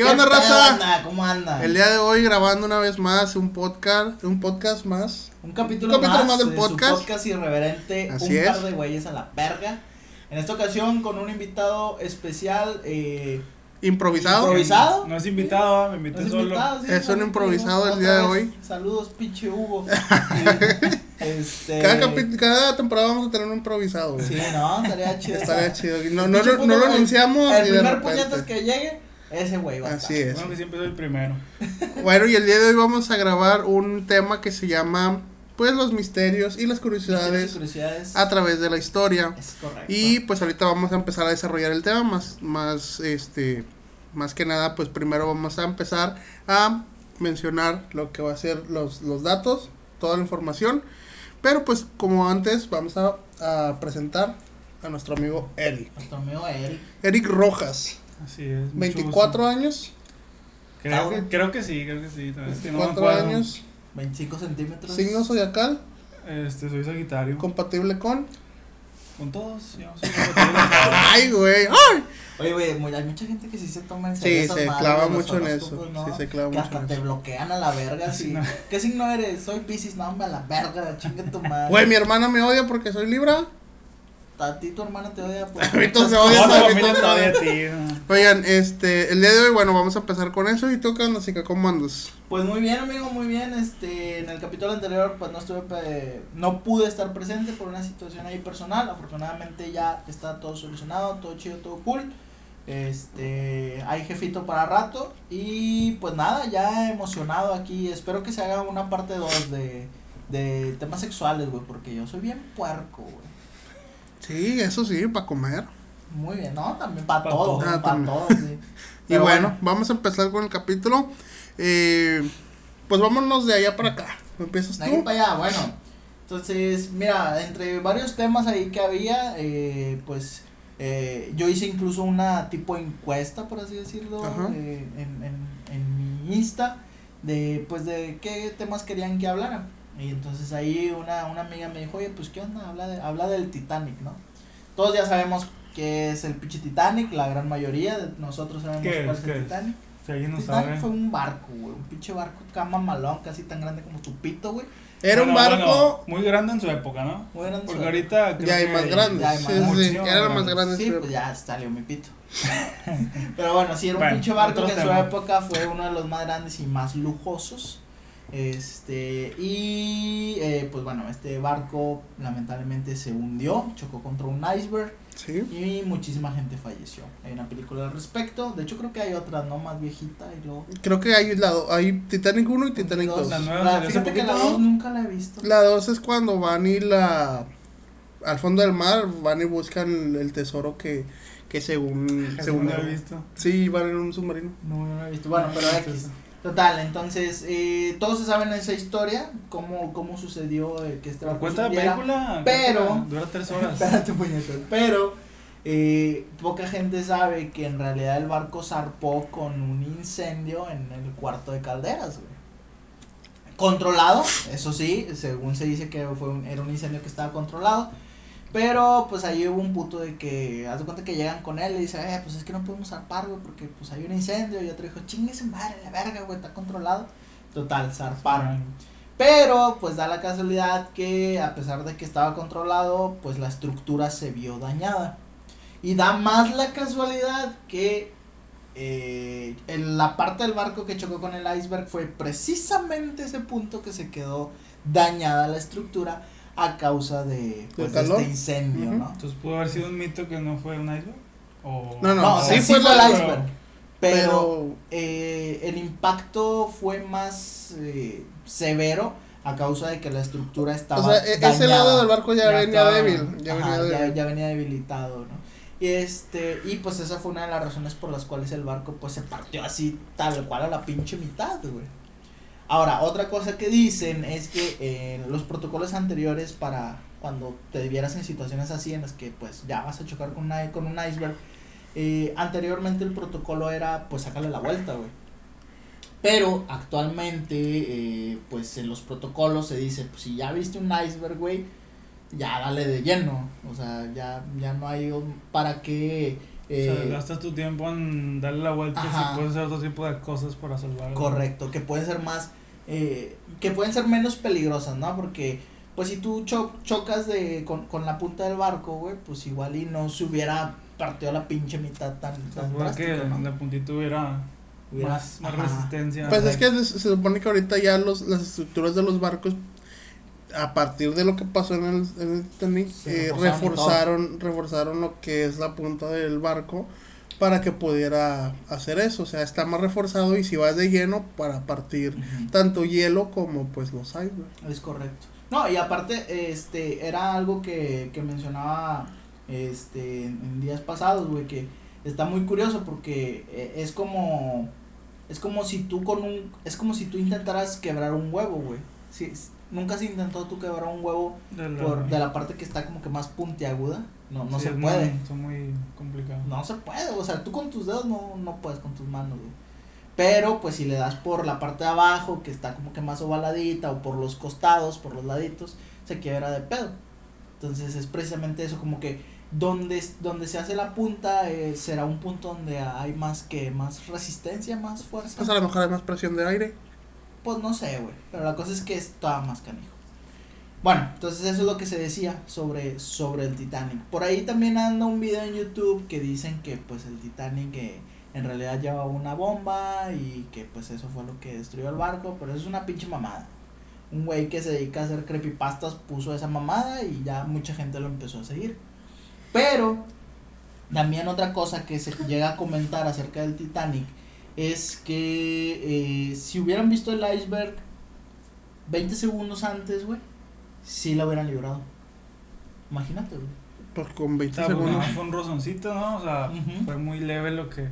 ¿Qué onda, raza? Anda? ¿Cómo anda? El día de hoy grabando una vez más un podcast, un podcast más. Un capítulo, Un capítulo más, más del de podcast. Su podcast irreverente, Así un es. par de güeyes a la verga. En esta ocasión con un invitado especial, eh, Improvisado. Improvisado. No es invitado, me invité no es solo. invitado, sí, Es un improvisado el día de hoy. Saludos, pinche Hugo. este, Cada, temporada vamos a tener un improvisado. güey. Sí, no, estaría chido. Estaría chido. No, El no, pinche no, no lo anunciamos. El primer puñetas que llegue, ese güey va a Así estar. es. Bueno, que siempre soy el primero. Bueno, y el día de hoy vamos a grabar un tema que se llama, pues, los misterios y las y curiosidades. a través de la historia. Es correcto. Y pues ahorita vamos a empezar a desarrollar el tema más, más, este, más que nada, pues primero vamos a empezar a mencionar lo que va a ser los, los datos, toda la información. Pero pues como antes vamos a, a presentar a nuestro amigo Eric. Nuestro amigo Eric. Eric Rojas, Así es. mucho 24 gusto. años, Creo que, creo que sí, creo que sí. Es que no me 24 acuerdo. años, 25 centímetros. signo zodiacal, Este, soy Sagitario. compatible con... Con todos, yo soy compatible con todos. ¡Ay, güey! ¡Ay! Oye, güey, hay mucha gente que sí se toma en serio Sí, esas se madres clava mucho en eso. ¿no? Sí, se clava que mucho hasta en te eso. bloquean a la verga. Sí. no. ¿Qué signo eres? Soy Pisces, no, hombre, a la verga, chinga tu madre. Güey, mi hermana me odia porque soy Libra. A ti tu hermana te odia por A mí todos muchas odian, Toda familia todavía no. a ti. Oigan, este, el día de hoy, bueno, vamos a empezar con eso. ¿Y tú qué onda, chica? ¿Cómo andas? Pues muy bien, amigo, muy bien. Este, en el capítulo anterior, pues no estuve, no pude estar presente por una situación ahí personal. Afortunadamente ya está todo solucionado, todo chido, todo cool. Este, hay jefito para rato. Y pues nada, ya emocionado aquí. Espero que se haga una parte 2 de, de temas sexuales, güey, porque yo soy bien puerco, güey. Sí, eso sí, para comer. Muy bien, ¿no? También para Pa' todo, todo. para Ah, todo, sí. Y bueno, vamos a empezar con el capítulo. Eh, pues vámonos de allá para acá. ¿Empiezas De ahí tú? para allá, bueno. Entonces, mira, entre varios temas ahí que había, eh, pues eh, yo hice incluso una tipo encuesta, por así decirlo, eh, en, en, en mi Insta, de pues de qué temas querían que hablara. Y entonces ahí una, una amiga me dijo, oye, pues qué onda, habla, de, habla del Titanic, ¿no? Todos ya sabemos qué es el pinche Titanic, la gran mayoría de nosotros sabemos ¿Qué cuál es? es el ¿Qué es? Titanic. Si alguien no Titanic sabe. fue un barco, güey, un pinche barco cama malón, casi tan grande como tu pito, güey. Era un barco. bueno, muy grande en su época, ¿no? Muy grande Porque su- ahorita. creo ya hay que- más grandes. ya hay Sí, más sí, sí, era más grande. Sí, pues ya salió mi pito. Pero bueno, sí, era un Bueno, pinche barco que en su época fue uno de los más grandes y más lujosos. Este, y eh, pues bueno, este barco lamentablemente se hundió, chocó contra un iceberg Sí. y muchísima gente falleció. Hay una película al respecto, de hecho creo que hay otra, ¿no? Más viejita y luego... Creo que hay, la, do- hay Titanic 1 y Titanic dos. 2. La nueva La- salió hace fíjate que la poquito, dos ¿no? nunca la he visto. La 2 es cuando van y la. Al fondo del mar van y buscan el tesoro que, que según. Según no lo he visto. Sí, van en un submarino. No, no la he visto. Bueno, pero No, X. Total, entonces, eh, todos se saben esa historia, cómo, cómo sucedió eh, que este barco Cuenta la película. pero- cuenta- Dura tres horas. Espérate, puñetas. Pero, eh, poca gente sabe que en realidad el barco zarpó con un incendio en el cuarto de calderas, güey. Controlado, eso sí, según se dice que fue un- era un incendio que estaba controlado. Pero pues ahí hubo un puto de que, haz de cuenta que llegan con él y dice, eh, pues es que no podemos zarpar, güey, porque pues hay un incendio. Y otro dijo, chingue su madre, la verga, güey, está controlado. Total, zarparon. Pero pues da la casualidad que a pesar de que estaba controlado, pues la estructura se vio dañada. Y da más la casualidad que eh, en la parte del barco que chocó con el iceberg fue precisamente ese punto que se quedó dañada la estructura a causa de, pues, de este incendio. ¿no? Entonces pudo haber sido un mito que no fue un iceberg. O... No, no, No, o sea, sí sí, fue el iceberg. Pero, Pero. eh, el impacto fue más eh, severo a causa de que la estructura estaba O sea, e- ese dañada. lado del barco ya, Ya venía estaba- débil. Ya Ajá, venía ya, débil. ya venía debilitado, ¿no? Y este, y pues esa fue una de las razones por las cuales el barco pues se partió así tal cual a la pinche mitad, güey. Ahora, otra cosa que dicen es que eh, los protocolos anteriores para cuando te vieras en situaciones así en las que pues ya vas a chocar con, una, con un iceberg, eh, anteriormente el protocolo era pues sacarle la vuelta, güey. Pero actualmente, eh, pues en los protocolos se dice, pues si ya viste un iceberg, güey, ya dale de lleno. O sea, ya, ya no hay para qué Eh, o sea, gastas tu tiempo en darle la vuelta Ajá. y puedes hacer otro tipo de cosas para salvar. Correcto, que pueden ser más, eh, que pueden ser menos peligrosas, ¿no? Porque, pues si tú cho- chocas de, con, con la punta del barco, güey, pues igual y no se hubiera partido la pinche mitad tan, tan porque drástico, ¿no? la puntita hubiera, Hubiera- más, más resistencia. Pues es que se, se supone que ahorita ya los, las estructuras de los barcos, a partir de lo que pasó en el, en el Titanic, eh, reforzaron, reforzaron lo que es la punta del barco para que pudiera hacer eso. O sea, está más reforzado y si vas de lleno para partir tanto hielo como pues los icebergs. Es correcto. No, y aparte, este, era algo que, que mencionaba, este, en, días pasados, güey, que está muy curioso porque eh, es como, es como si tú con un, es como si tú intentaras quebrar un huevo, güey. Sí, s- nunca se intentó tú quebrar un huevo de la, por, de la parte que está como que más puntiaguda. No, no sí, se es muy- puede. son muy complicados. No se puede, o sea, tú con tus dedos no, no puedes con tus manos, güey. Pero pues si le das por la parte de abajo, que está como que más ovaladita, o por los costados, por los laditos, se quiebra de pedo. Entonces es precisamente eso, como que donde, donde se hace la punta eh, será un punto donde hay más que, más resistencia, más fuerza. Pues a lo mejor hay más presión de aire. Pues no sé, güey. Pero la cosa es que es toda más canijo. Bueno, entonces eso es lo que se decía sobre, sobre el Titanic. Por ahí también anda un video en YouTube que dicen que pues el Titanic eh, en realidad llevaba una bomba y que pues eso fue lo que destruyó el barco, pero eso es una pinche mamada. Un güey que se dedica a hacer creepypastas puso esa mamada y ya mucha gente lo empezó a seguir. Pero también otra cosa que se llega a comentar acerca del Titanic es que eh, si hubieran visto el iceberg 20 segundos antes, güey, sí lo hubieran librado. Imagínate, güey. Pues con 20 O sea, pues, segundos. fue un rozoncito, ¿no? O sea, fue muy leve lo que.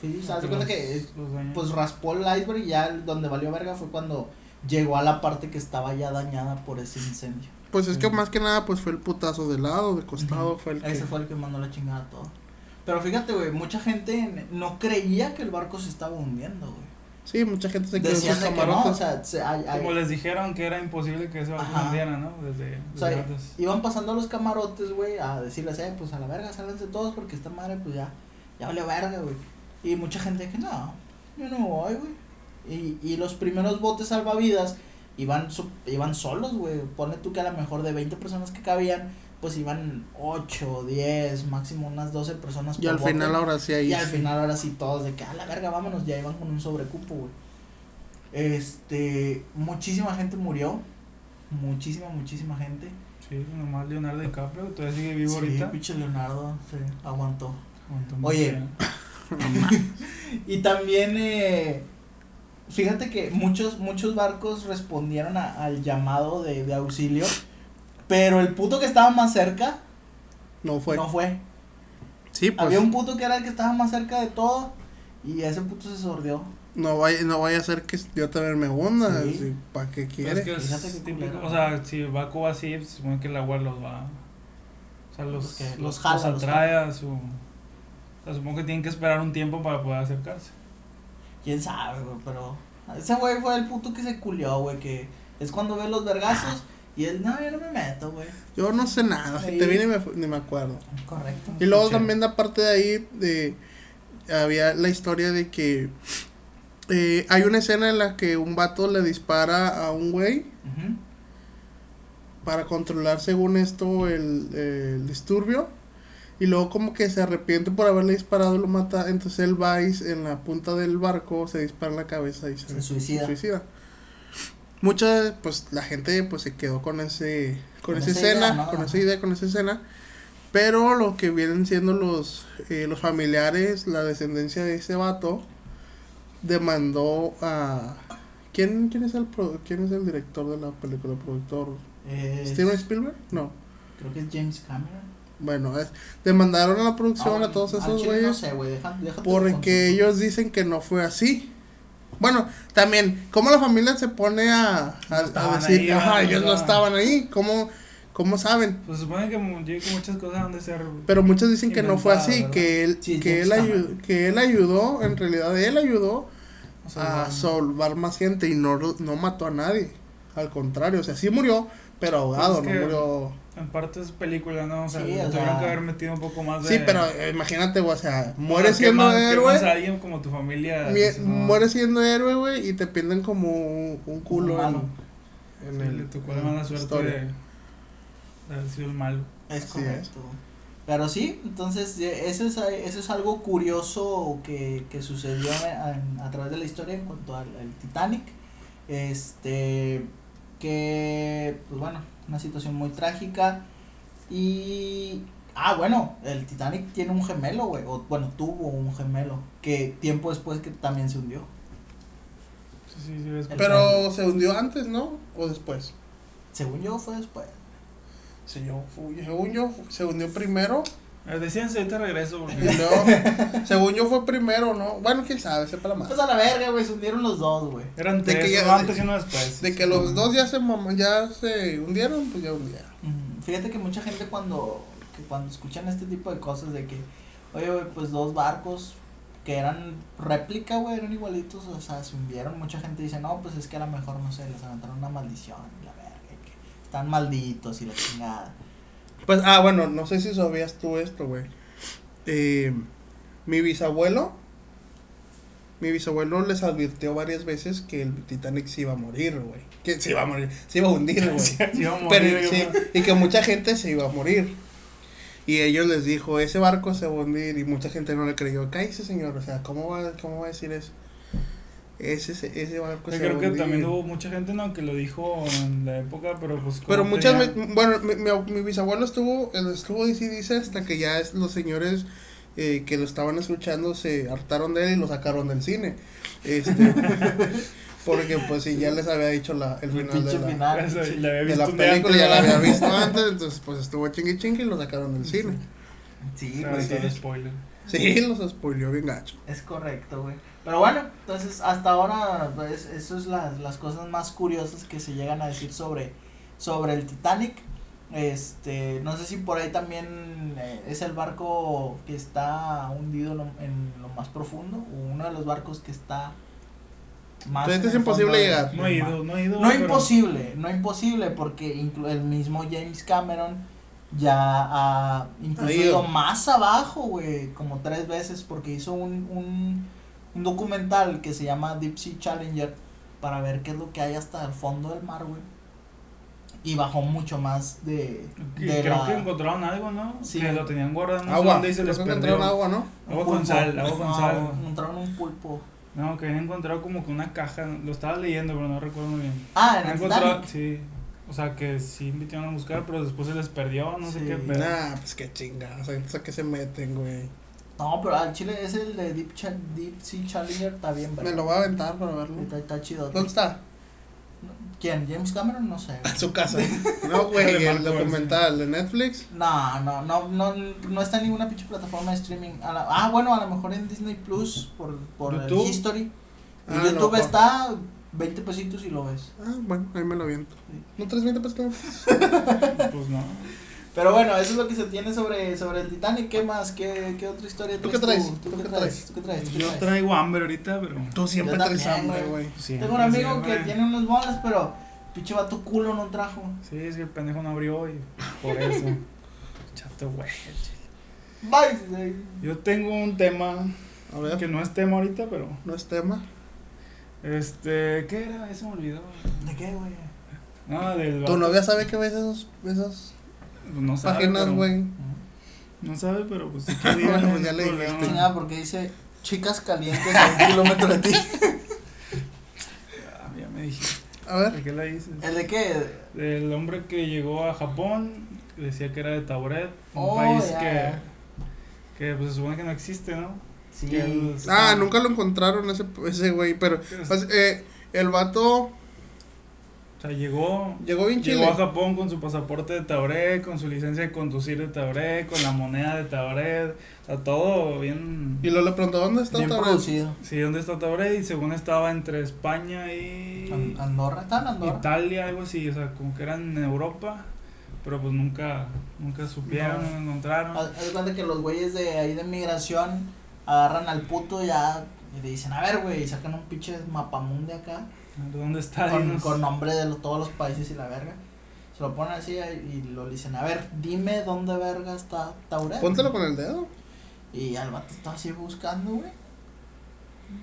Sí, o sea, los- cuenta que pues raspó el iceberg y ya donde valió verga fue cuando llegó a la parte que estaba ya dañada por ese incendio. Pues es que más que nada pues fue el putazo de lado, de costado, fue el que... Ese fue el que mandó la chingada todo. Pero fíjate, güey, mucha gente no creía que el barco se estaba hundiendo, güey. Sí, mucha gente se quedó en Decían de que no, camarotes. o sea, se- hay- hay- Como les dijeron que era imposible que Ajá. hundiera, ¿no? Desde, O sea, desde antes. iban pasando los camarotes, güey, a decirles, eh, pues a la verga, sálganse todos porque esta madre, pues ya, ya vale verga, güey. Y mucha gente que no, yo no voy, güey. Y, y los primeros botes salvavidas iban, su- iban solos, güey. Ponle tú que a lo mejor de 20 personas que cabían, pues iban 8, 10, máximo unas 12 personas y al bote. final ahora sí ahí... Y al final ahora sí todos de que a la verga, vámonos, ya iban con un sobrecupo, güey. Este, muchísima gente murió. Muchísima, muchísima gente. Sí, nomás Leonardo DiCaprio, todavía sigue vivo Sí, ahorita. pinche Leonardo, sí, aguantó. Aguantó Oye. Y también, eh, fíjate que muchos, muchos barcos respondieron a- al llamado de, de auxilio, pero el puto que estaba más cerca No fue. no fue. Sí, pues Había un puto que era el que estaba más cerca de todo y ese puto se sordió. no, vaya, no vaya a ser que yo también me hunda. Sí. ¿Para qué quiere? es que es típico, o sea, si va a Cuba así, se supone que el agua los va. O sea, los, Los los, los jala, los atrae a su. O sea, supongo que tienen que esperar un tiempo para poder acercarse. Quién sabe, güey, pero ese güey fue el puto que se culió, güey, que es cuando ve los vergazos y él, no, yo no me meto, güey. Yo no sé nada. Si te Sí. vi ni me, ni me acuerdo. Correcto. Y luego Escuché. también aparte de ahí, de, había la historia de que eh, hay una escena en la que un vato le dispara a un güey para controlar según esto el, el disturbio. Y luego como que se arrepiente por haberle disparado y lo mata. Entonces él va y en la punta del barco, se dispara en la cabeza y se, Se suicida. Mucha, pues la gente pues se quedó con ese, con, Con esa escena, idea, ¿no? con esa idea, con esa escena. Pero lo que vienen siendo los, eh, los familiares, la descendencia de ese vato, demandó a... ¿Quién, quién, es el pro- ¿Quién es el director de la película? ¿Productor? Es- ¿Steven Spielberg? No. Creo que es James Cameron. Bueno, es, demandaron a la producción Ah, a todos esos chile No güeyes sé, güey, deja, porque ellos dicen que no fue así. Bueno, también, ¿cómo la familia se pone a, a, No a estaban decir, ahí, ellos no estaban ahí? ¿Cómo, ¿Cómo saben? Pues se supone que, muchas cosas han de ser. Pero muchos dicen que no fue así, ¿verdad? que él, Sí, que, él James ayu- Cameron. que él ayudó, en realidad él ayudó o sea, a salvar más gente y no, no mató a nadie. Al contrario, o sea, sí murió, pero ahogado, Pues es no murió. En parte es película, ¿no? O sea, Sí, le o tuvieron sea- que haber metido un poco más de. Sí, pero eh, imagínate, güey, o sea, mueres siendo quemas- quemas a héroe. alguien como tu familia. mi- no, Mueres siendo héroe, güey, y te pintan como un, un culo malo. en, sí, en le el. tocó la en mala la suerte historia. de, de haber sido el malo. Es Así correcto. Pero sí, entonces eh, eso es, eso es algo curioso que, que sucedió en- a, través de la historia en cuanto al, al Titanic. Este, que, pues bueno, una situación muy trágica. Y, ah, bueno, el Titanic tiene un gemelo, güey, o bueno, tuvo un gemelo, que tiempo después que también se hundió. Sí, sí, sí. Pero se hundió antes, ¿no? ¿O después? Según yo fue después. Sí, yo, según yo, se hundió primero. Eh, Decíanse, ahorita regreso. Porque... según yo fue primero, ¿no? Bueno, quién sabe, sepa la Pues madre. a la verga, güey, se hundieron los dos, güey. Eran De tres, que ya- uno antes y uno después. De que los dos ya se, ya se hundieron, pues ya hundieron. Fíjate que mucha gente cuando, que cuando escuchan este tipo de cosas de que, oye, güey, pues dos barcos que eran réplica, güey, eran igualitos, o sea, se hundieron. Mucha gente dice, no, pues es que a lo mejor, no sé, les aventaron una maldición, la verga, que están malditos y la chingada. Pues, ah, bueno, no sé si sabías tú esto, güey. Eh, mi bisabuelo, mi bisabuelo les advirtió varias veces que el Titanic se iba a morir, güey. Que se iba a morir, se iba a hundir, güey. Sí, iba a morir, Pero, sí, y que mucha gente se iba a morir. Y ellos les dijo, ese barco se va a hundir y mucha gente no le creyó. Cállese, señor, o sea, ¿cómo va, cómo va a decir eso? Ese, ese, ese barco Yo se va a creo que hundir. también hubo mucha gente no que lo dijo en la época, pero pues como Pero muchas tenía- veces, bueno, mi, mi, mi bisabuelo estuvo, estuvo dice y dice hasta que ya es, los señores eh, que lo estaban escuchando se hartaron de él y lo sacaron del cine. Este, porque pues si ya les había dicho la, el El final de la, final. Eso, sí. la de película, ya la había visto antes, entonces pues estuvo chingui chingui y lo sacaron del cine. Sí, güey, todo sí, spoiler. Sí, los spoileó bien gacho. es correcto, güey. Pero bueno, entonces hasta ahora, pues, eso es las, las cosas más curiosas que se llegan a decir sobre, sobre el Titanic. Este, no sé si por ahí también eh, es el barco que está hundido en lo, en lo más profundo, o uno de los barcos que está más. Entonces en es imposible llegar. No he ido, no he ido. No pero- imposible, no imposible, porque inclu- el mismo James Cameron ya ha incluso Ha ido. ido más abajo, güey, como tres veces, porque hizo un, un, un documental que se llama Deep Sea Challenger para ver qué es lo que hay hasta el fondo del mar, güey. Y bajó mucho más de, Y de creo la- que encontraron algo, ¿no? Sí. Que lo tenían guardado, no sé agua, dónde y se les encontraron agua, ¿no? Agua con sal, agua con No, sal. Encontraron un pulpo. No, que habían encontrado como que una caja, lo estaba leyendo, pero no recuerdo muy bien. Ah, en el encontrado, Titanic. sí. O sea, que sí invitaron a buscar, pero después se les perdió, no sé qué pedo. Nah, pues qué chinga, o sea, ¿a qué se meten, güey? No, pero al chile es el de Deep, Cha- Deep Sea Challenger, está bien, Me ¿verdad? lo voy a aventar para verlo. Está, está chido. ¿Dónde está? ¿Quién? ¿James Cameron? No sé. En su casa. No, güey, el documental de Netflix. No, no, no, no, no está en ninguna pinche plataforma de streaming. A la- ah, bueno, a lo mejor en Disney Plus por, por el. History. En Ah, YouTube no, está 20 pesitos y lo ves. Ah, bueno, ahí me lo aviento. ¿No traes 20 pesos? Pues no. Pero bueno, eso es lo que se tiene sobre, sobre el Titanic. ¿Qué más? ¿Qué, qué otra historia ¿Tú qué traes? ¿Tú, qué traes? ¿Tú qué traes? ¿Tú qué Yo traigo hambre ahorita, pero. Tú siempre traes hambre, güey. Sí, Tengo un amigo siempre. que tiene unas bolas, pero pinche vato culo no trajo. Sí, es que el pendejo no abrió y por eso. Chato, güey. Bye. Yo tengo un tema A ver, que no es tema ahorita, pero. no es tema. Este. ¿Qué era? Eso me olvidó. ¿De qué, güey? No, del. Tu novia sabe que ves esos, esas No sabe. páginas, güí No sabe, pero pues si quiere ir, Bueno, no pues ya le dijiste. Chingada, porque dice chicas calientes a un kilómetro de ti. Ah, ya me dijiste. A ver, ¿De qué la dices? ¿El de qué? Del hombre que llegó a Japón, que decía que era de Tauret, un Oh, país ya, que, ya. que pues se supone que no existe, ¿no? Sí. Ah, nunca lo encontraron ese, ese güey, pero pues, eh, el vato O sea, llegó, llegó bien llegó chile. a Japón con su pasaporte de Tauret, con su licencia de conducir de Tauret, con la moneda de Tauret, o sea, todo bien... Y luego le preguntó, ¿dónde está Bien producido. Sí, ¿dónde está Tauret? Y según estaba entre España y An- Andorra, ¿está en Andorra? Italia, algo así, o sea, como que eran en Europa, pero pues nunca, nunca supieron, No. no encontraron. Haz cuenta que los güeyes de ahí de migración agarran al puto ya y le dicen, a ver, güey, y sacan un pinche mapamundi acá ¿Dónde está? con, con nombre de todos los países y la verga. Se lo ponen así y lo dicen, a ver, dime dónde verga está Tauret. Póntelo con el dedo. Y al vato está así buscando, güey.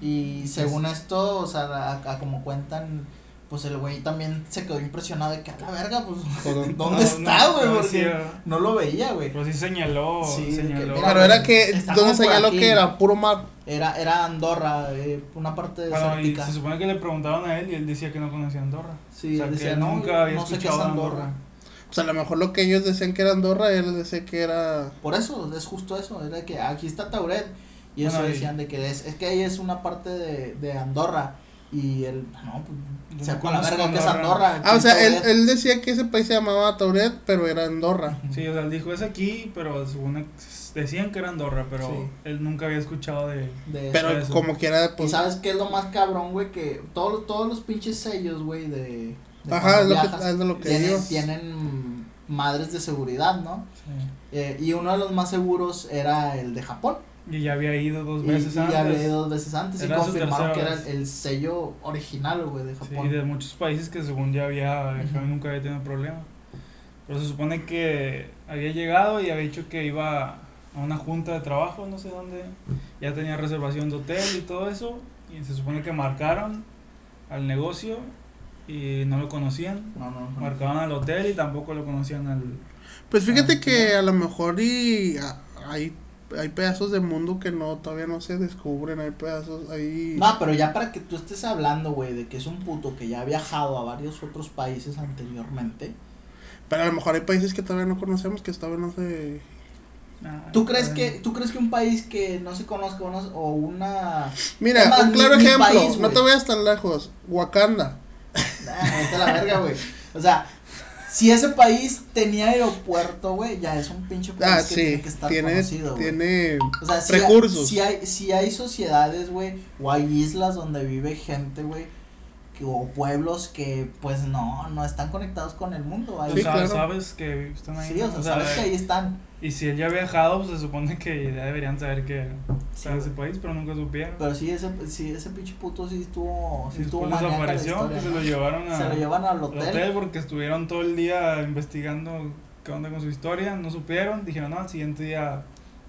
Y según esto, o sea, a, a como cuentan, pues el güey también se quedó impresionado de que a la verga, pues. ¿dónde No, está, güey? no, Porque sí, no lo veía, güey. Pero sí señaló, Sí, de que, señaló. mira, Pero era que, Está ¿dónde señaló que era? Puro mar. Era, era Andorra, eh, una parte Bueno, y se supone que le preguntaban a él y él decía que no conocía Andorra. Sí, o sea, él que decía, él nunca había no sé qué es escuchado de Andorra. O sea, a lo mejor lo que ellos decían que era Andorra, él decía que era. Por eso, es justo eso, era que aquí está Tauret. Y eso Bueno, y- decían de que es, es que ahí es una parte de, de Andorra. Y él, no, pues, con la verga que es Andorra. Ah, o sea, él, Tauret. él decía que ese país se llamaba Tauret, pero era Andorra. Sí, o sea, él dijo es aquí, pero según decían que era Andorra, pero Sí. él nunca había escuchado de... de Pero eso. como quiera, Y pues. sabes qué es lo más cabrón, güey, que todos, todos los pinches sellos, güey, de, de Ajá, es lo, que, es de lo que tienen, tienen madres de seguridad, ¿no? Sí. Eh, y uno de los más seguros era el de Japón. Y ya había ido dos Y, veces y antes. ya había ido dos veces antes Era y confirmaron que era vez. el sello original, güey, de Sí, Japón. y de muchos países que según ya había Ujú. y nunca había tenido problema. Pero se supone que había llegado y había dicho que iba a una junta de trabajo, no sé dónde. Ya tenía reservación de hotel y todo eso. Y se supone que marcaron al negocio y no lo conocían. No, no, no. Marcaban al hotel y tampoco lo conocían al... Pues fíjate Ah, que a lo mejor y a- hay, pedazos de mundo que no todavía no se descubren, hay pedazos ahí. No, pero ya para que tú estés hablando, güey, de que es un puto que ya ha viajado a varios otros países anteriormente. Pero a lo mejor hay países que todavía no conocemos, que todavía no se... Ah, ¿Tú crees ah, que tú crees que un país que no se conozca o, no- o una Mira, un claro mi- mi ejemplo, país, no te vayas tan lejos, Wakanda. Ah, a la verga, güey. O sea, si ese país tenía aeropuerto, güey, ya es un pinche país Ah, que sí, tiene que estar tiene, conocido, güey. tiene O sea, si recursos. Hay, si hay, si hay sociedades, güey, o hay islas donde vive gente, güey, que- o pueblos que, pues, no, no están conectados con el mundo. Tú Sí, sabes, claro. sabes que están ahí. sí, o sea, sabes que ahí están. Y si él ya ha viajado, pues se supone que ya deberían saber que Sí, está en ese país, pero nunca supieron. Pero sí, ese, sí, ese pinche puto sí estuvo, sí estuvo desapareció, historia, que se lo llevaron a, Se lo llevan al hotel. hotel porque estuvieron todo el día investigando qué onda con su historia, no supieron, dijeron, no, al siguiente día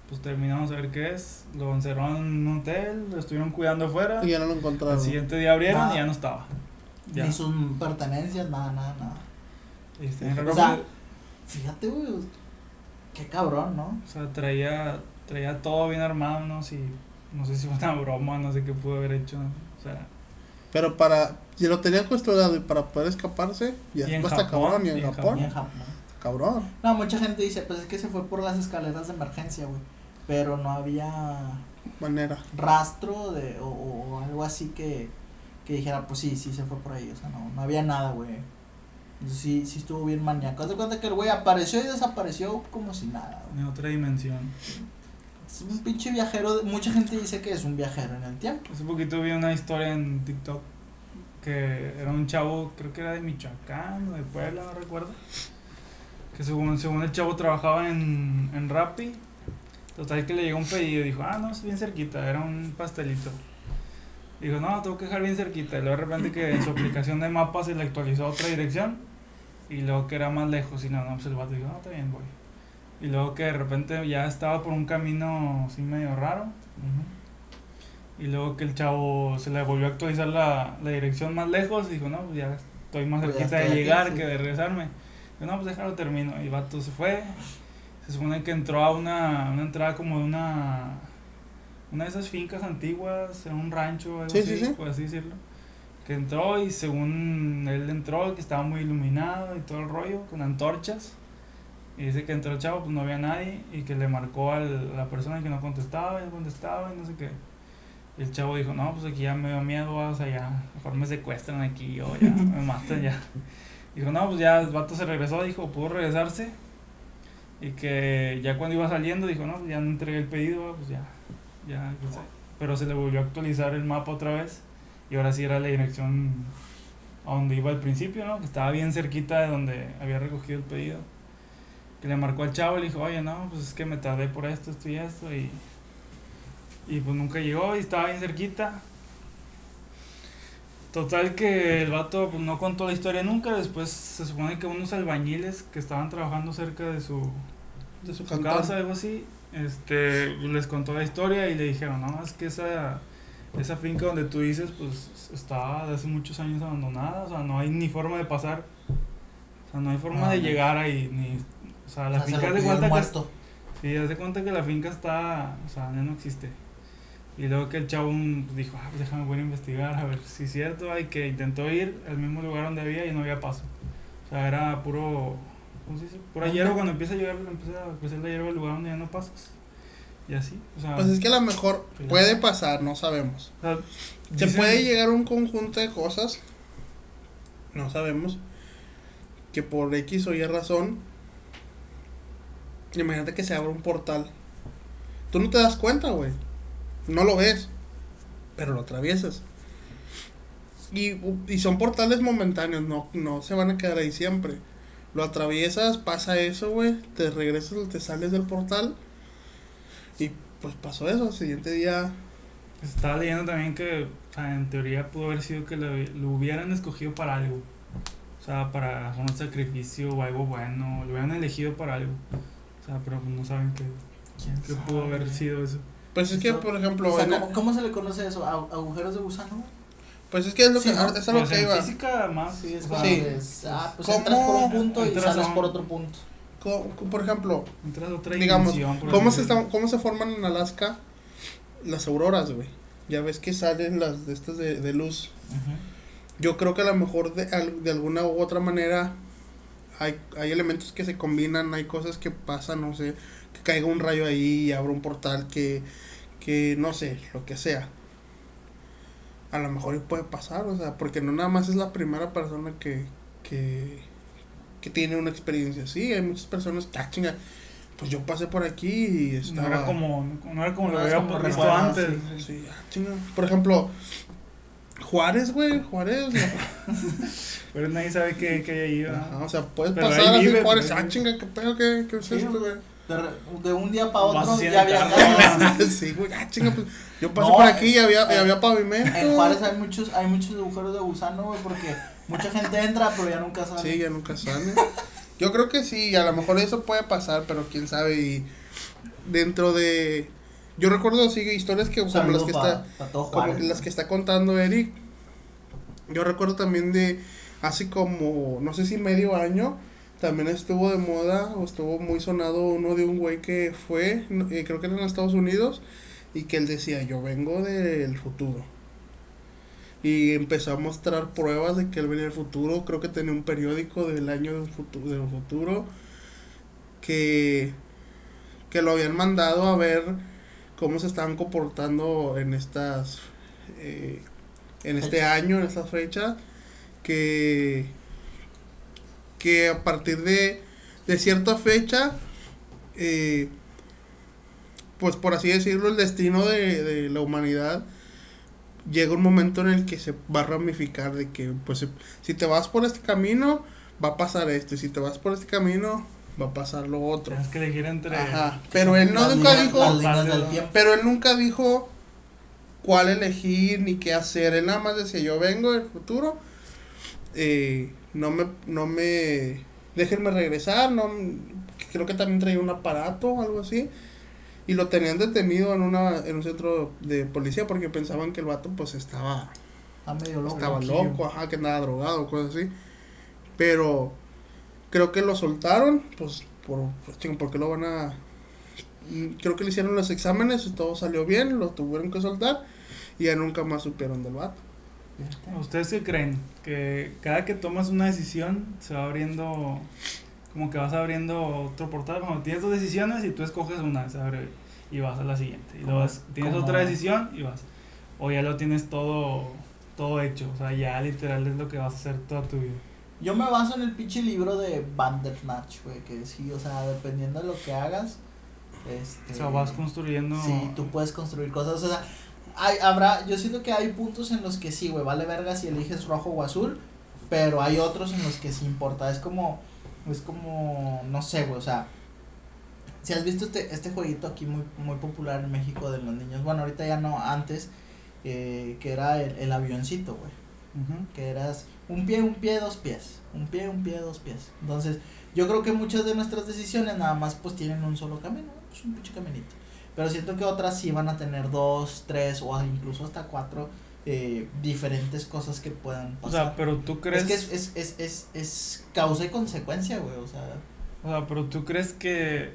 pues terminamos a ver qué es, lo encerraron en un hotel, lo estuvieron cuidando afuera, Y ya no lo encontraron. al siguiente día abrieron Nada. y ya no estaba. Ya. Ni sus pertenencias, nada, nada, nada. Y O sea, Fíjate, güey, qué cabrón, ¿no? o sea, traía, traía todo bien armado, ¿no? Si, no sé si fue una broma, no sé qué pudo haber hecho, o sea, Pero para, si lo tenía custodiado y para poder escaparse, ya Y en está Japón, cabrón. Y en y en Japón, Y en Japón. cabrón. No, mucha gente dice, pues es que se fue por las escaleras de emergencia, güey. Pero no había Manera. rastro de, o, o algo así que, que dijera, pues sí, sí se fue por ahí. O sea, no, no había nada, güey. Entonces, Sí, sí estuvo bien maníaco. Haz cuenta que el güey apareció y desapareció como si nada, güey. en otra dimensión. Es un pinche viajero. Mucha gente dice que es un viajero en el tiempo. Hace poquito vi una historia en TikTok que era un chavo, creo que era de Michoacán o de Puebla, no recuerdo. Que según, según el chavo trabajaba en, en Rappi. Total que le llegó un pedido y dijo, ah, no, es bien cerquita, era un pastelito. Dijo, no, tengo que dejar bien cerquita. Y luego de repente que en su aplicación de mapas se le actualizó a otra dirección. Y luego que era más lejos. Y no, no, pues el vato dijo, no, está bien, voy. Y luego que de repente ya estaba por un camino así medio raro. Y luego que el chavo se le volvió a actualizar la, la dirección más lejos y dijo, no, pues ya estoy más Pues cerquita de aquí, llegar sí. que de regresarme. Dijo, no, pues déjalo termino. Y el vato se fue. Se supone que entró a una, una entrada como de una, una de esas fincas antiguas, en un rancho, algo Sí, así, sí, sí. por así decirlo. Que entró y según él entró, que estaba muy iluminado y todo el rollo, con antorchas. Y dice que entró el chavo, pues no había nadie y que le marcó al- a la persona que no contestaba y no contestaba y no sé qué. Y el chavo dijo, no, pues aquí ya me dio miedo, o sea, ya, mejor me secuestran aquí o ya, me matan ya. Dijo, no, pues ya el vato se regresó, dijo, pudo regresarse. Y que ya cuando iba saliendo dijo, no, pues ya no entregué el pedido, pues ya, ya, qué sé. Pero se le volvió a actualizar el mapa otra vez. Y ahora sí era la dirección a donde iba al principio, ¿no? Que estaba bien cerquita de donde había recogido el pedido. Que le marcó al chavo y le dijo, oye, no, pues es que me tardé por esto, esto y esto. Y, y pues nunca llegó y estaba bien cerquita. Total que el vato pues, no contó la historia nunca. Después se supone que unos albañiles que estaban trabajando cerca de su, De su su casa, algo así, este, les contó la historia y le dijeron, no, es que esa, esa finca donde tú dices, pues está de hace muchos años abandonada, o sea, no hay ni forma de pasar, o sea, no hay forma Ah, de llegar ahí, ni, o sea, la O sea, se finca lo de cuenta que, sí, haz de cuenta que la finca está, o sea, ya no existe. Y luego que el chavo dijo, ah, pues déjame voy a investigar, a ver si es cierto, y que intentó ir al mismo lugar donde había y no había paso. O sea, era puro, ¿cómo se dice? Pura hierba, cuando empieza a llover, empieza a crecer la hierba el lugar donde ya no pasas. Y así, o sea, Pues es que a lo mejor Pues puede pasar, no sabemos. o sea, Se dicen- puede llegar a un conjunto de cosas, no sabemos, que por X o Y razón, imagínate que se abra un portal. Tú no te das cuenta, güey. No lo ves, pero lo atraviesas. Y, y son portales momentáneos, no, no se van a quedar ahí siempre. Lo atraviesas, pasa eso, güey, te regresas, te sales del portal. Y pues pasó eso, al siguiente día Estaba leyendo también que, o sea, en teoría pudo haber sido que lo, lo hubieran escogido para algo. O sea, para un sacrificio o algo bueno, lo hubieran elegido para algo. O sea, pero no saben qué, ¿Quién qué pudo haber sido eso. Pues es que, Esto- por ejemplo, O sea, el- ¿cómo, cómo se le conoce eso? ¿A- ¿Agujeros de gusano? pues es que es lo Sí, que, ¿no? es a lo Pues que en iba. física más. Sí, es o cuando sea, Sí. es- ah, pues ¿Cómo entras por un punto y sales por otro punto. Por ejemplo, otra digamos, ¿cómo se, ¿cómo se forman en Alaska las auroras, güey? Ya ves que salen las de estas de, de luz. Yo creo que a lo mejor de, de alguna u otra manera hay, hay elementos que se combinan, hay cosas que pasan, no sé, que caiga un rayo ahí y abra un portal que, que no sé, lo que sea. A lo mejor puede pasar, o sea, porque no nada más es la primera persona que, que, que tiene una experiencia así. Hay muchas personas que, ah, chinga, pues yo pasé por aquí y No estaba... era como, no era como No lo había visto antes. sí. Sí, ah, chinga. Por ejemplo, Juárez, güey, Juárez. ¿no? Pero nadie sabe qué, qué hay ahí. o sea, puedes Pero pasar así vive, Juárez. Ah, chinga, qué pedo, qué, qué es Sí, esto, güey. De, un día para otro ya había sí, güey, ah, chinga, pues yo pasé No, por aquí y había, y eh, había pavimento. En Juárez hay muchos, hay muchos agujeros de gusano, güey, porque mucha gente entra, pero ya nunca sale. Sí, ya nunca sale. Yo creo que sí, a lo mejor eso puede pasar, pero quién sabe. Y dentro de. Yo recuerdo así historias que como las que pa- está. pa como las que está contando Eric. Yo recuerdo también de hace como, no sé si medio año, también estuvo de moda o estuvo muy sonado uno de un güey que fue, eh, creo que era en Estados Unidos, y que él decía, yo vengo del futuro. Y empezó a mostrar pruebas de que él venía del futuro, creo que tenía un periódico del año del futuro, del futuro que, que lo habían mandado a ver cómo se estaban comportando en estas eh, en este año, en estas fechas, que que a partir de, de cierta fecha, eh, pues por así decirlo, el destino de, de la humanidad llega un momento en el que se va a ramificar de que, pues, si- te vas por este camino, va a pasar esto, y si te vas por este camino, va a pasar lo otro. Tienes que elegir entre. Ajá, pero él no nunca dijo, pero él nunca dijo cuál elegir ni qué hacer. Él nada más decía, yo vengo del futuro. eh, no me, no me, déjenme regresar. No, creo que también traía un aparato o algo así. Y lo tenían detenido en una, en un centro de policía porque pensaban que el vato pues estaba, medio loco. estaba loco, ajá, que andaba drogado o cosas así. Pero creo que lo soltaron, pues, por, pues, chingo, ¿por qué lo van a...? Mm, Creo que le hicieron los exámenes y todo salió bien, lo tuvieron que soltar y ya nunca más supieron del vato. ¿Ustedes qué creen? Que cada que tomas una decisión se va abriendo, como que vas abriendo otro portal. Cuando tienes dos decisiones y tú escoges una, se abre y vas a la siguiente. Y luego tienes como- otra decisión y vas. O ya lo tienes todo, todo hecho. O sea, ya literal es lo que vas a hacer toda tu vida. Yo me baso en el pinche libro de Bandersnatch, güey, que sí, o sea, dependiendo de lo que hagas, este... O sea, vas construyendo. Sí, tú puedes construir cosas, o sea, hay, habrá, yo siento que hay puntos en los que sí, güey, vale verga si eliges rojo o azul, pero hay otros en los que sí importa, es como, es como, no sé, güey, o sea, si has visto este, este jueguito aquí muy, muy popular en México de los niños, bueno, ahorita ya no, antes, eh, que era el, el avioncito, güey. Que eras un pie, un pie, dos pies, un pie, un pie, dos pies. Entonces, yo creo que muchas de nuestras decisiones nada más pues tienen un solo camino, pues un pinche caminito. Pero siento que otras sí van a tener dos, tres o incluso hasta cuatro eh, diferentes cosas que puedan O pasar. sea, pero tú crees. es que es, es, es, es, es causa y consecuencia, güey, o sea, O sea, pero tú crees que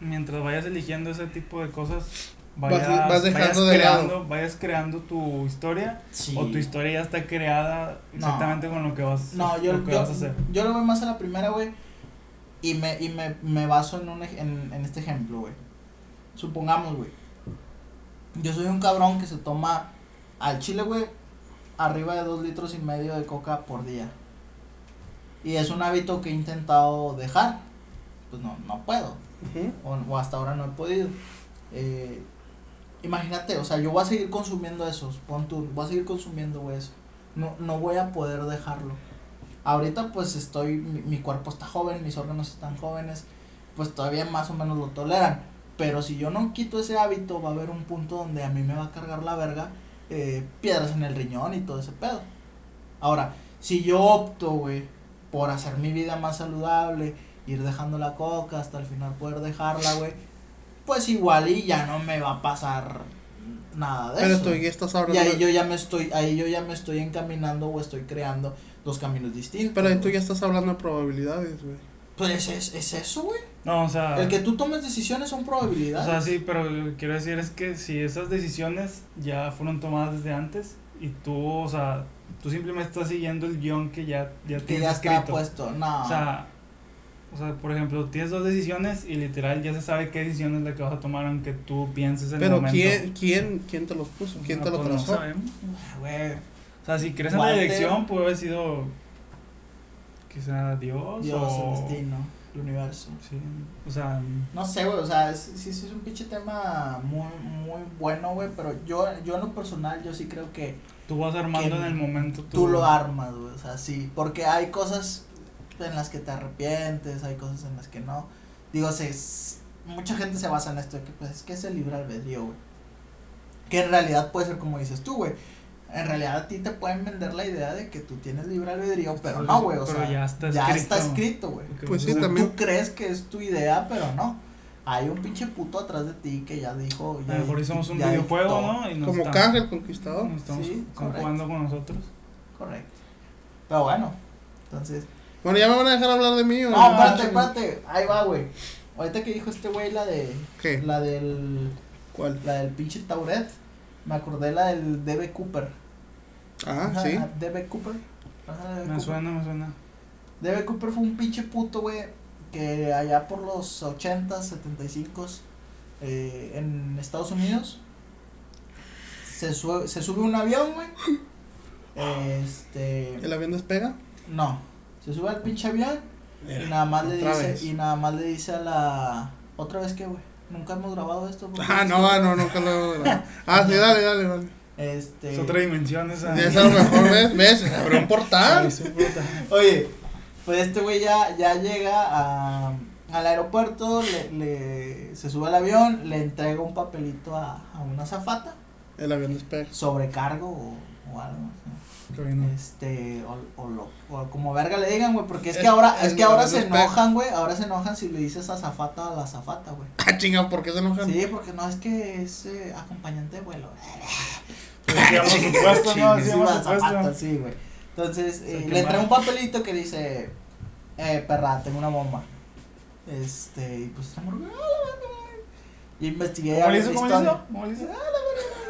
mientras vayas eligiendo ese tipo de cosas, Vas- vayas, vas dejando vayas de lado. creando, vayas creando tu historia sí. o tu historia ya está creada exactamente con lo que vas, No, yo, lo que yo, vas a hacer. yo lo veo más a la primera, güey. Y me, y me, me baso en, un, en, en este ejemplo, güey. Supongamos, güey. Yo soy un cabrón que se toma al chile, güey, arriba de dos litros y medio de coca por día. Y es un hábito que he intentado dejar. Pues no, no puedo. Ujú. O, hasta ahora no he podido. Eh, imagínate, o sea, yo voy a seguir consumiendo esos. Pon tú, voy a seguir consumiendo, eso. No, no voy a poder dejarlo. Ahorita, pues estoy, mi, mi cuerpo está joven, mis órganos están jóvenes, pues todavía más o menos lo toleran. Pero si yo no quito ese hábito, va a haber un punto donde a mí me va a cargar la verga, eh, piedras en el riñón y todo ese pedo. Ahora, si yo opto, güey, por hacer mi vida más saludable, ir dejando la coca hasta el final poder dejarla, güey, pues igual y ya no me va a pasar nada de Pero eso. tú ya estás y hablando. ahí yo ya me estoy, ahí yo ya me estoy encaminando o estoy creando dos caminos distintos. Pero ahí tú ya estás hablando de probabilidades, güey. Pues es, es eso, güey. No, o sea, El que tú tomes decisiones son o probabilidades. sea, sí, pero lo que quiero decir es que si esas decisiones ya fueron tomadas desde antes y tú, o sea, tú simplemente estás siguiendo el guion que ya, ya que tienes ya escrito. está puesto. No. O sea, o sea, por ejemplo, tienes dos decisiones y literal ya se sabe qué decisión es la que vas a tomar aunque tú pienses en el Pero momento. ¿quién, quién, quién te los puso? ¿Quién No, te lo pues no trazó? sabemos. güey, O sea, si crees en la dirección, puede haber sido quizá Dios, Dios, o... el destino, el universo. Sí, o sea, No sé, güey, o sea, es- sí, sí es un pinche tema muy, muy bueno, güey, pero yo, yo en lo personal, yo sí creo que tú vas armando en el momento. tú lo armas, güey, o sea, sí, porque hay cosas en las que te arrepientes, hay cosas en las que no. Digo, se, mucha gente se basa en esto de que, pues, es que es el libre albedrío, güey. Que en realidad puede ser como dices tú, güey. En realidad a ti te pueden vender la idea de que tú tienes libre albedrío, pero no, güey, o pero sea, ya está ya está escrito. güey. Pues sí, también. Tú crees que es tu idea, pero no. Hay un pinche puto atrás de ti que ya dijo. A lo mejor hicimos un videojuego, dictó. ¿no? Y nos Como Kang el Conquistador. nos estamos Sí, jugando con nosotros. Correcto. Pero bueno, entonces. Bueno, ya me van a dejar hablar de mí. ¿o No, espérate, espérate. Ahí va, güey. Ahorita que dijo este güey la de. ¿Qué? La del. ¿Cuál? La del pinche Tauret. Me acordé la del DB Cooper. Ah, Ajá, sí. DB Cooper. Ajá, DB Me Cooper. suena, me suena. DB Cooper fue un pinche puto, güey, que allá por los 80, 75 eh, en Estados Unidos se sube, se sube un avión, güey. Este, ¿El avión despega? no, se sube al pinche avión y nada más le dice vez. y nada más le dice a la otra vez que, güey, nunca hemos grabado esto. ¿por qué Ah, no, ah, no, nunca lo Ah, sí, dale, dale, dale. Este, Es otra dimensión esa. Es a lo mejor, ¿ves? ¿Ves? Se abrió un portal. Sí, sí. Oye, pues este güey ya, ya llega a, al aeropuerto, le, le, se sube al avión, le entrega un papelito a, a una zafata, El avión despega. sobrecargo o, o algo. ¿no? Este, o, o, lo, o como verga le digan, güey, porque es que ahora, es que ahora se enojan, güey, ahora se enojan si le dices azafata a la azafata, güey. Ah, chinga, ¿por qué se enojan? Sí, porque no, es que es eh, acompañante de vuelo. Decíamos supuesto, ¿no? Sí, Decíamos azafata, supuesto. sí, güey. Entonces, eh, le entrega un papelito que dice, eh, perra, tengo una bomba. Este, y pues estamos. Y investigué ¿Cómo ya le la hizo? ¿Cómo le historia. hizo? ¿Cómo le hizo?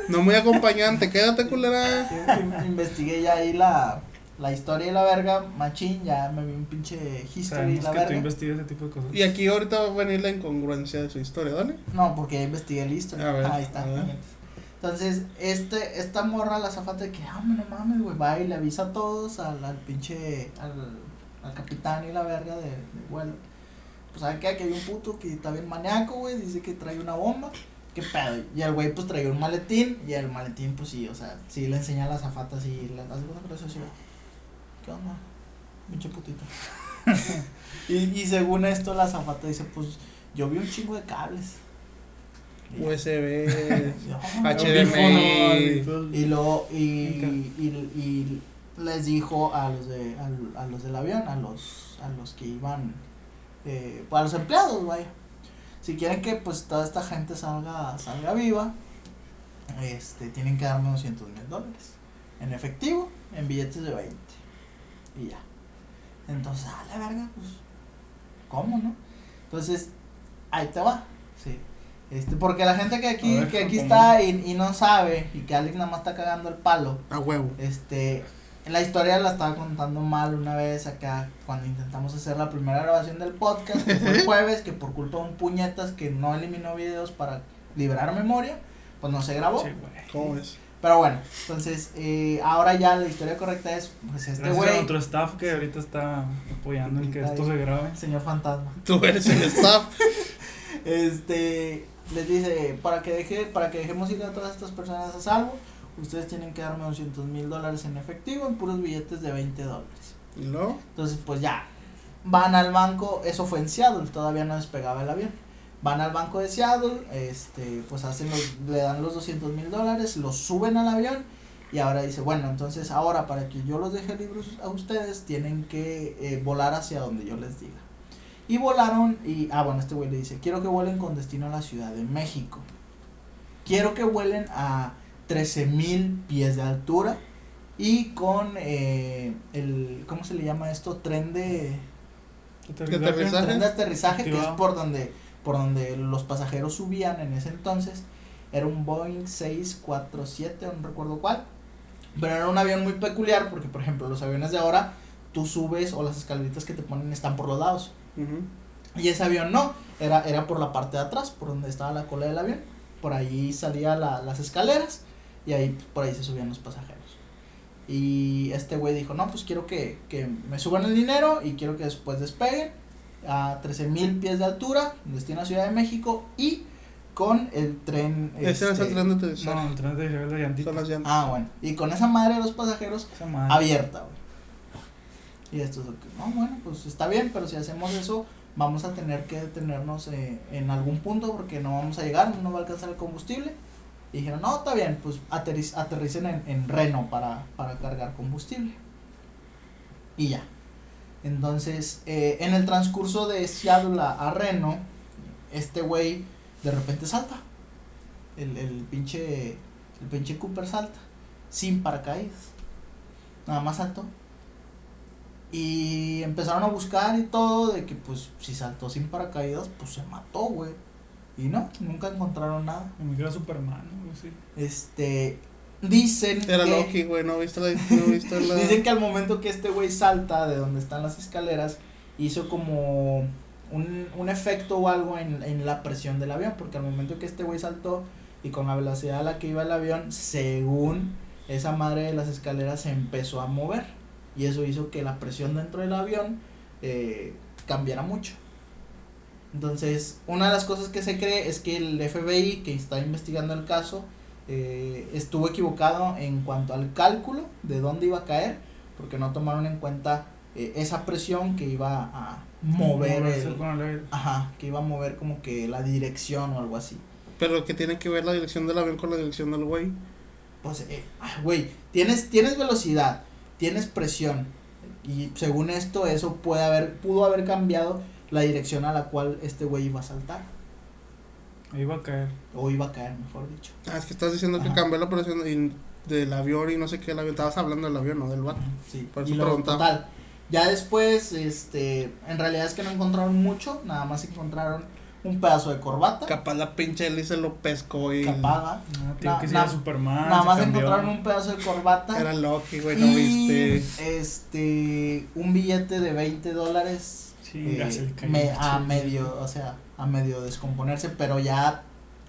No muy acompañante, quédate, culera. In- Investigué ya ahí la, la historia y la verga, machín, ya me vi un pinche history y la que tú verga. investigas ese tipo de cosas. Y aquí ahorita va a venir la incongruencia de su historia, ¿dale? No, porque ya investigué la historia. A ver, Ahí está. Entonces, este, esta morra, la zafata de que, ah, no mames, güey, va y le avisa a todos, al, al pinche, al, al capitán y la verga de, de vuelo. Pues, ¿sabe qué? Que hay un puto que está bien maníaco, güey, dice que trae una bomba. ¿Qué pedo? Y el güey, pues, traía un maletín, y el maletín, pues, sí, o sea, sí le enseña a la zafata, así, le hace una ¿qué onda? Pinche putito. y, y según esto, la zafata dice, pues, yo vi un chingo de cables. USB, y- HDMI. y luego, y, y, y, les dijo a los de a, a los del avión, a los a los que iban eh, a los empleados, vaya. Si quieren que pues toda esta gente salga salga viva, este tienen que darme 200 mil dólares en efectivo, en billetes de 20 y ya. Entonces, a la verga, pues, ¿cómo, no? Entonces, ahí te va, sí. Este, porque la gente que aquí, ver, que aquí está y, y no sabe, y que Alex nada más está cagando el palo, A huevo. este, la historia la estaba contando mal una vez acá, cuando intentamos hacer la primera grabación del podcast, que fue el jueves, que por culpa de un puñetas que no eliminó videos para liberar memoria, pues no se grabó. Sí, güey. ¿Cómo es? Pero bueno, entonces, eh, ahora ya la historia correcta es, pues este Gracias a nuestro staff que ahorita está apoyando en que esto ahí. se grabe. señor fantasma. Tú eres el staff. Este les dice, para que deje, para que dejemos ir a todas estas personas a salvo, ustedes tienen que darme 200 mil dólares en efectivo en puros billetes de 20 dólares. Y luego, Entonces, pues ya, van al banco, eso fue en Seattle, todavía no despegaba el avión. Van al banco de Seattle, este, pues hacen los, le dan los 200 mil dólares, los suben al avión y ahora dice, bueno, entonces ahora para que yo los deje libres a ustedes, tienen que eh, volar hacia donde yo les diga. Y volaron y, ah, bueno, este güey le dice, quiero que vuelen con destino a la Ciudad de México. Quiero que vuelen a 13 mil pies de altura y con eh, el, ¿cómo se le llama esto? Tren de, aterrizaje? tren de aterrizaje, que es por donde, por donde los pasajeros subían en ese entonces. Era un Boeing 647, no recuerdo cuál. Pero era un avión muy peculiar porque, por ejemplo, los aviones de ahora, tú subes o las escaleritas que te ponen están por los lados. Y ese avión no, era, era por la parte de atrás, por donde estaba la cola del avión. Por ahí salía la, las escaleras y ahí por ahí se subían los pasajeros. Y este güey dijo, no, pues quiero que, que me suban el dinero y quiero que después despeguen a 13 mil pies de altura, destino a Ciudad de México y con el tren... Ese es este, el tren de. No, el tren de de llantita. Son las llantas. Ah, bueno. Y con esa madre de los pasajeros abierta, güey. Y esto es lo que, no, bueno, pues está bien, pero si hacemos eso, vamos a tener que detenernos eh, en algún punto porque no vamos a llegar, no nos va a alcanzar el combustible. Y dijeron, no, está bien, pues aterriz- aterricen en, en Reno para, para cargar combustible. Y ya. Entonces, eh, en el transcurso de Seattle a, Reno, este güey de repente salta. El, el pinche, el pinche Cooper salta. Sin paracaídas. Nada más saltó. Y empezaron a buscar y todo, de que pues si saltó sin paracaídas, pues se mató, güey. Y no, nunca encontraron nada. Me queda Superman, ¿no? Así. Este, dicen Era que... Loki, güey. ¿No viste la.? No viste la... Dicen que al momento que este güey salta de donde están las escaleras, hizo como un, un efecto o algo en, en la presión del avión, porque al momento que este güey saltó y con la velocidad a la que iba el avión, según esa madre de las escaleras se empezó a mover. Y eso hizo que la presión dentro del avión eh, cambiara mucho. Entonces, una de las cosas que se cree es que el FBI, que está investigando el caso, eh, estuvo equivocado en cuanto al cálculo de dónde iba a caer, porque no tomaron en cuenta eh, esa presión que iba a mover el, con el aire. ajá, que iba a mover como que la dirección o algo así. Pero que tiene que ver la dirección del avión con la dirección del güey. Pues, eh, ah, güey, tienes, tienes velocidad, tienes presión, y según esto, eso puede haber, pudo haber cambiado la dirección a la cual este güey iba a saltar, va a caer. o iba a caer, mejor dicho. Ah, es que estás diciendo que cambió la y- del avión y no sé qué. El avión. Estabas hablando del avión, no del vato. Sí, Por y eso luego, total, ya después, este, en realidad es que no encontraron mucho, nada más encontraron un pedazo de corbata, Capaz la pinche se lo pescó y. capada, No, tío, Na- que na- Superman. nada se más cambió. encontraron un pedazo de corbata Era Loki, güey, no y, viste. este, un billete de 20 dólares Sí, eh, me- a medio, o sea, a medio descomponerse, pero ya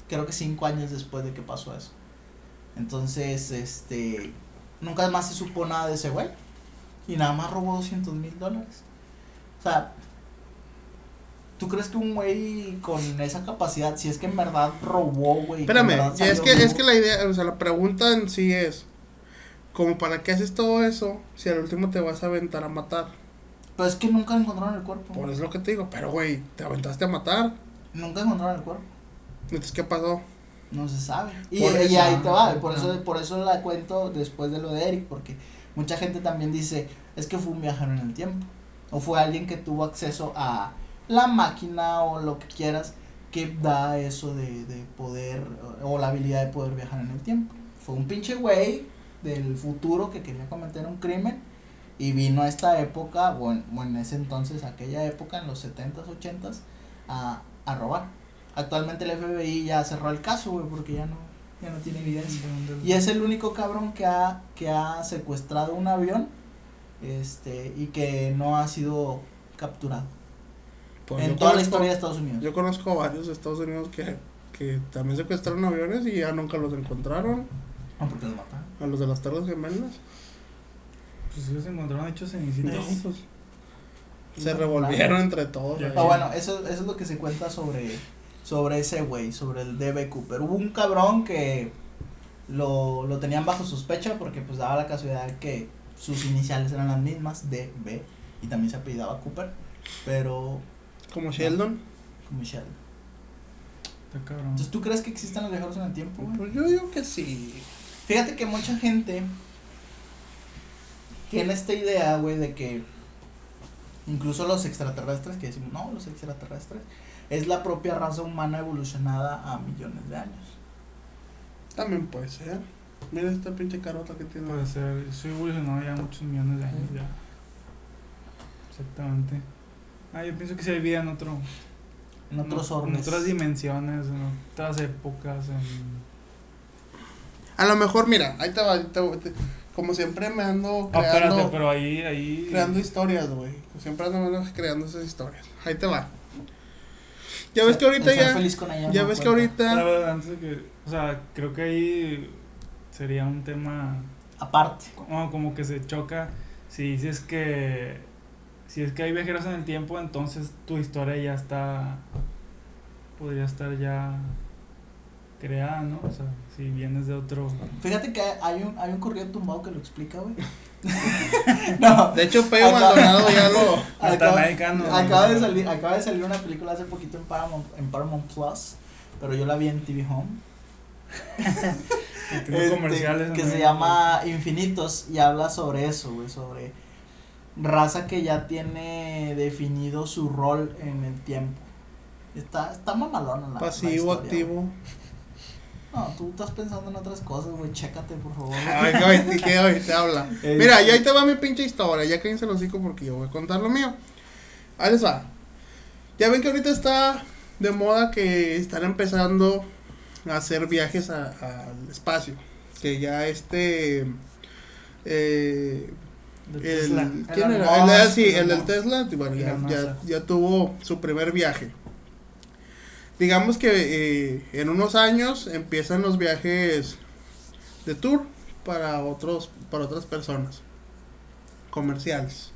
creo que cinco años después de que pasó eso. Entonces, este, nunca más se supo nada de ese güey. Y nada más robó 200 mil dólares. O sea, ¿tú crees que un güey con esa capacidad, si es que en verdad robó, güey? que Espérame, ya es que, es que la idea, o sea, la pregunta en sí es, como para qué haces todo eso si al último te vas a aventar a matar? Pero es que nunca encontraron el cuerpo. Por eso es lo que te digo, pero güey, te aventaste a matar. Nunca encontraron el cuerpo. Entonces, ¿qué pasó? No se sabe. Y, Por y eso, ahí te va, por eso, por eso la cuento después de lo de Eric, porque mucha gente también dice, es que fue un viajero en el tiempo. O fue alguien que tuvo acceso a la máquina o lo que quieras que da eso de, de poder o la habilidad de poder viajar en el tiempo. Fue un pinche güey del futuro que quería cometer un crimen y vino a esta época, o en, o en ese entonces, aquella época, en los 70s, 80s, a, a robar. Actualmente el FBI ya cerró el caso, güey, porque ya no, ya no tiene evidencia. Y es el único cabrón que ha, que ha secuestrado un avión este y que no ha sido capturado Pues en toda la historia de Estados Unidos. Yo conozco a varios de Estados Unidos que, que también secuestraron aviones y ya nunca los encontraron. No, porque los mataron. A los de las Torres Gemelas. Pues ellos se encontraron hechos cenicitos. No, pues, se revolvieron entre todos. Ya, ahí. Ah, bueno, eso, eso es lo que se cuenta sobre, sobre ese güey, sobre el DB Cooper. Hubo un cabrón que lo, lo tenían bajo sospecha porque pues daba la casualidad que sus iniciales eran las mismas, DB, y también se apellidaba Cooper, pero Como Sheldon. como Michelle. Está cabrón. Entonces, ¿tú crees que existen los viajeros en el tiempo, güey? Pues yo digo que sí. Fíjate que mucha gente tiene esta idea, güey, de que incluso los extraterrestres, que decimos, no, los extraterrestres, es la propia raza humana evolucionada a millones de años. También puede ser. Mira esta pinche carota que tiene. Puede ser. Soy evolucionado ya muchos millones de años ya. Exactamente. Ah, yo pienso que hay vida en otro. En otros orbes. En otras dimensiones, en otras épocas, en. A lo mejor, mira, ahí te va. ahí te va, te- como siempre me ando Ah, espérate, creando, pero ahí, ahí. creando historias, güey. Siempre ando creando esas historias. Ahí te va. Ya ves que ahorita ya. feliz con ella Ya ves que cuenta. La ahorita. verdad, antes de que. O sea, creo que ahí sería un tema. Aparte. Como, como que se choca. Si dices que. Si es que hay viajeros en el tiempo, entonces tu historia ya está. Podría estar ya. Creada, ¿no? O sea, si vienes de otro. Fíjate que hay un, hay un corrido tumbado que lo explica, güey. no, De hecho, Acá- Maldonado ya lo. Acaba, acaba de salir, acaba de salir una película hace poquito en Paramount, en Paramount Plus, pero yo la vi en TV Home. Este, comerciales. que se llama Infinitos y habla sobre eso, güey, sobre raza que ya tiene definido su rol en el tiempo. Está, está mamalona la la Pasivo, historia, activo. güey. No, tú estás pensando en otras cosas, güey, chécate, por favor. Ay, que hoy te habla. Este, Mira, ya ahí te va mi pinche historia. Ya cállense los hocico porque yo voy a contar lo mío. Ahí les va. Ya ven que ahorita está de moda que están empezando a hacer viajes al espacio. Que ya este. Eh, el, Tesla. ¿Quién era? El, sí, el del. Tesla. Bueno, ya, ya tuvo su primer viaje. Digamos que eh, en unos años empiezan los viajes de tour para otros para otras personas comerciales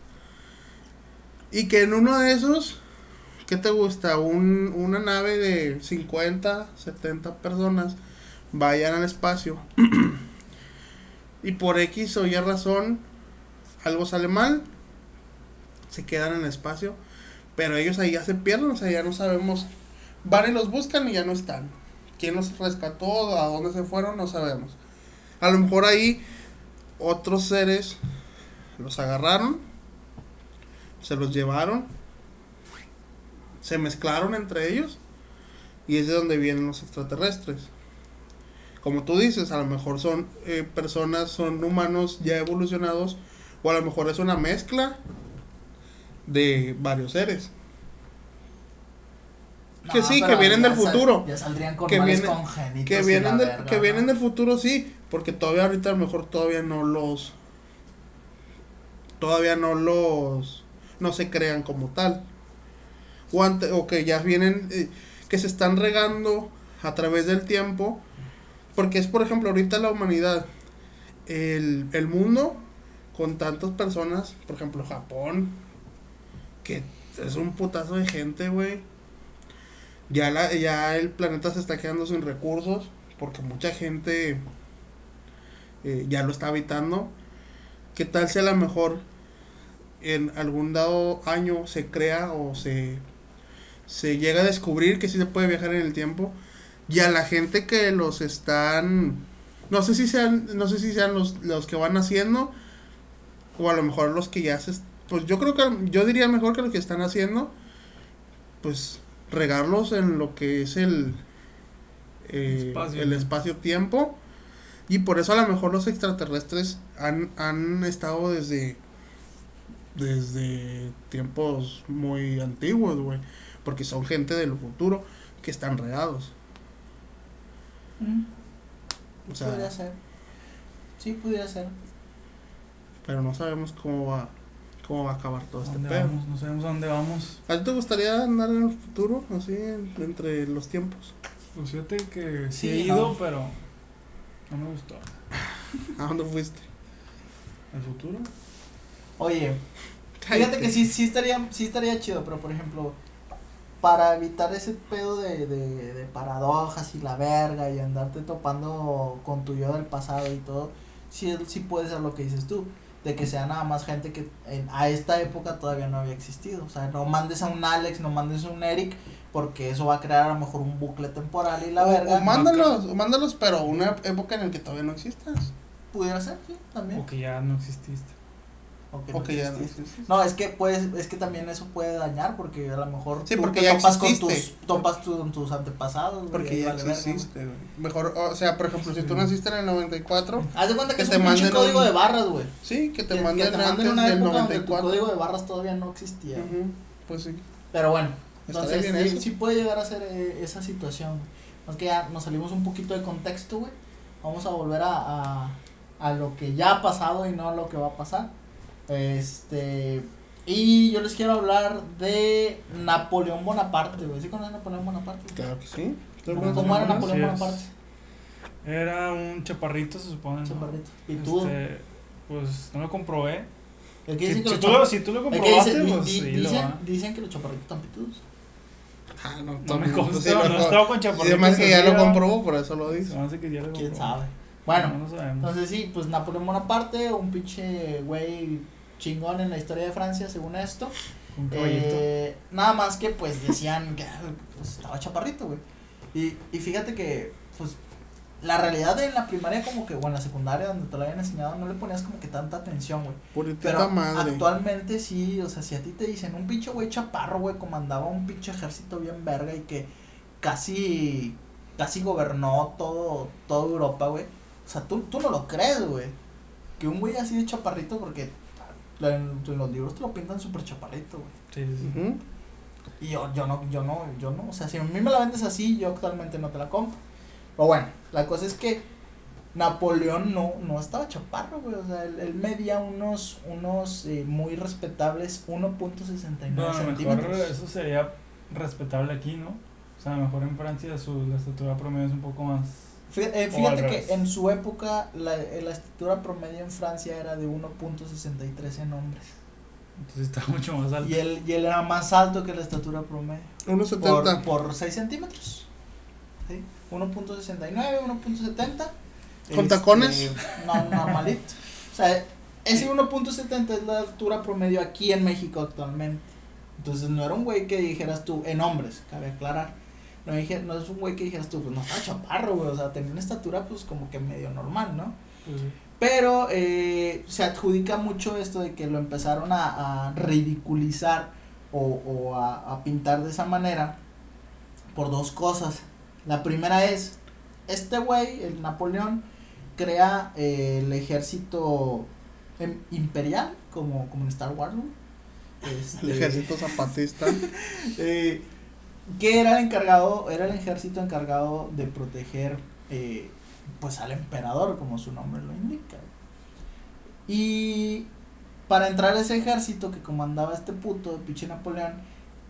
y que en uno de esos ¿qué te gusta? Un, una nave de 50 70 personas vayan al espacio y por X o Y razón algo sale mal se quedan en el espacio pero ellos ahí ya se pierden o sea ya no sabemos van y los buscan y ya no están quién los rescató a dónde se fueron no sabemos a lo mejor ahí otros seres los agarraron, se los llevaron, se mezclaron entre ellos y es de donde vienen los extraterrestres. Como tú dices, a lo mejor son eh, personas, son humanos ya evolucionados o a lo mejor es una mezcla de varios seres. Que sí, que vienen del sal- futuro. Ya saldrían con Que vienen- congénitos Que vienen, del, verga, que ¿no? vienen del futuro, sí, porque todavía ahorita a lo mejor todavía no los... Todavía no los... No se crean como tal. O, ante- o que ya vienen... eh, que se están regando a través del tiempo. Porque es, por ejemplo, ahorita la humanidad, el, el mundo, con tantas personas, por ejemplo, Japón, que es un putazo de gente, güey. Ya, la, ya el planeta se está quedando sin recursos porque mucha gente eh, ya lo está habitando. ¿Qué tal si a lo mejor en algún dado año se crea o se, se llega a descubrir que sí se puede viajar en el tiempo? Y a la gente que los están, no sé si sean, no sé si sean los, los que van haciendo, o a lo mejor los que ya se, pues yo creo que, yo diría mejor que los que están haciendo, pues regarlos en lo que es el, eh, Espacio, el ¿no? espacio-tiempo. Y por eso a lo mejor los extraterrestres han, han estado desde, desde tiempos muy antiguos, güey. Porque son gente del futuro que están regados. Mm, O sea, podría ser. Sí, pudiera ser. pero no sabemos cómo va, cómo va a acabar todo este ¿Dónde pedo. vamos? No sabemos a dónde vamos. ¿A ti te gustaría andar en el futuro, así, en- entre los tiempos? Pues fíjate que sí, Sí, he ido, no. pero no me gustó. ¿A dónde fuiste? ¿El futuro? Oye, fíjate que sí, sí estaría, sí estaría chido, pero por ejemplo, para evitar ese pedo de, de, de paradojas y la verga y andarte topando con tu yo del pasado y todo, sí, sí puede ser lo que dices tú, de que sea nada más gente que en- a esta época todavía no había existido. O sea, no mandes a un Alex, no mandes a un Eric, porque eso va a crear a lo mejor un bucle temporal y la O, verga. o mándalos, o mándalos, pero una época en la que todavía no existas. Pudiera ser, sí, también. O que ya no exististe. O que O no que ya no. No, es que pues, es que también eso puede dañar porque a lo mejor Sí, tú porque te ya topas con exististe. tus, topas tu- con tus antepasados, Porque ya vale verga, exististe, güey. Mejor, o sea, por ejemplo, si tú naciste en el 94, güey. Haz de cuenta que, Que es te un manden código un- de barras, güey. sí, que te Que- manden que te manden antes una del época donde tu 94. código de barras todavía no existía. güey. Ujú, Pues sí. Pero bueno, entonces sí, eso. sí puede llegar a ser eh, esa situación. Es que ya nos salimos un poquito de contexto, güey. Vamos a volver a, a, a lo que ya ha pasado y no a lo que va a pasar. Este. Y yo les quiero hablar de Napoleón Bonaparte, güey. ¿Sí conocen a Napoleón Bonaparte? Claro que sí. ¿Cómo, era Napoleón. Bonaparte? Era un chaparrito, se supone. ¿no? Chaparrito. ¿Y tú? Este, pues no lo comprobé. El que Si, dice que si los tú lo, si tú lo comprobaste, dice- di- pues di- sí, lo dicen, va. dicen que los chaparritos están pitudos. Ah, no, No me consta, sí, no, he estado con chaparritos. además que ya lo comprobó, por eso lo dice. hace que ya lo ¿Quién comprobó. sabe? Bueno, No, no. Entonces sí, pues Napoleón Bonaparte, un pinche güey chingón en la historia de Francia, según esto. Un. Eh, nada más que pues decían que ah, pues, estaba chaparrito, güey. Y, y fíjate que, pues, la realidad en la primaria como que, o en la secundaria donde te lo habían enseñado, no le ponías como que tanta atención, güey. Pero madre. actualmente sí, o sea, si a ti te dicen un pinche güey chaparro, güey, comandaba un pinche ejército bien verga y que casi, casi gobernó todo, toda Europa, güey. O sea, tú, tú no lo crees, güey. Que un güey así de chaparrito, porque en, en los libros te lo pintan súper chaparrito, güey. Sí, sí, sí. Y yo, yo no, yo no, yo no, o sea, si a mí me la vendes así, yo actualmente no te la compro. Pero bueno, la cosa es que Napoleón no, no estaba chaparro, güey, o sea, él, él medía unos, unos eh, muy respetables 1.69 No, a lo mejor centímetros. eso sería respetable aquí, ¿no? O sea, a lo mejor en Francia su, la estatura promedio es un poco más. Fí- eh, Fíjate que revés. en su época la, eh, la estatura promedio en Francia era de 1.63 en hombres. Entonces está mucho más alto. Y él, y él era más alto que la estatura promedio. 1.70. por, por 6 centímetros. ¿sí? 1.69, 1.70. ¿Con tacones? No, normalito. O sea, ese 1.70 es la altura promedio aquí en México actualmente. Entonces no era un güey que dijeras tú, en hombres, cabe aclarar. No, dije, no es un güey que dijeras tú, pues no estaba chaparro, güey. O sea, tenía una estatura pues como que medio normal, ¿no? Pero eh, se adjudica mucho esto de que lo empezaron a, a ridiculizar o, o a, a pintar de esa manera por dos cosas. La primera es, este güey, el Napoleón, crea eh, el ejército em- imperial, como, como en Star Wars. güey. Este, El ejército zapatista. eh, que era el encargado, era el ejército encargado de proteger eh, pues al emperador, como su nombre lo indica. Y para entrar a ese ejército que comandaba este puto de pinche Napoleón,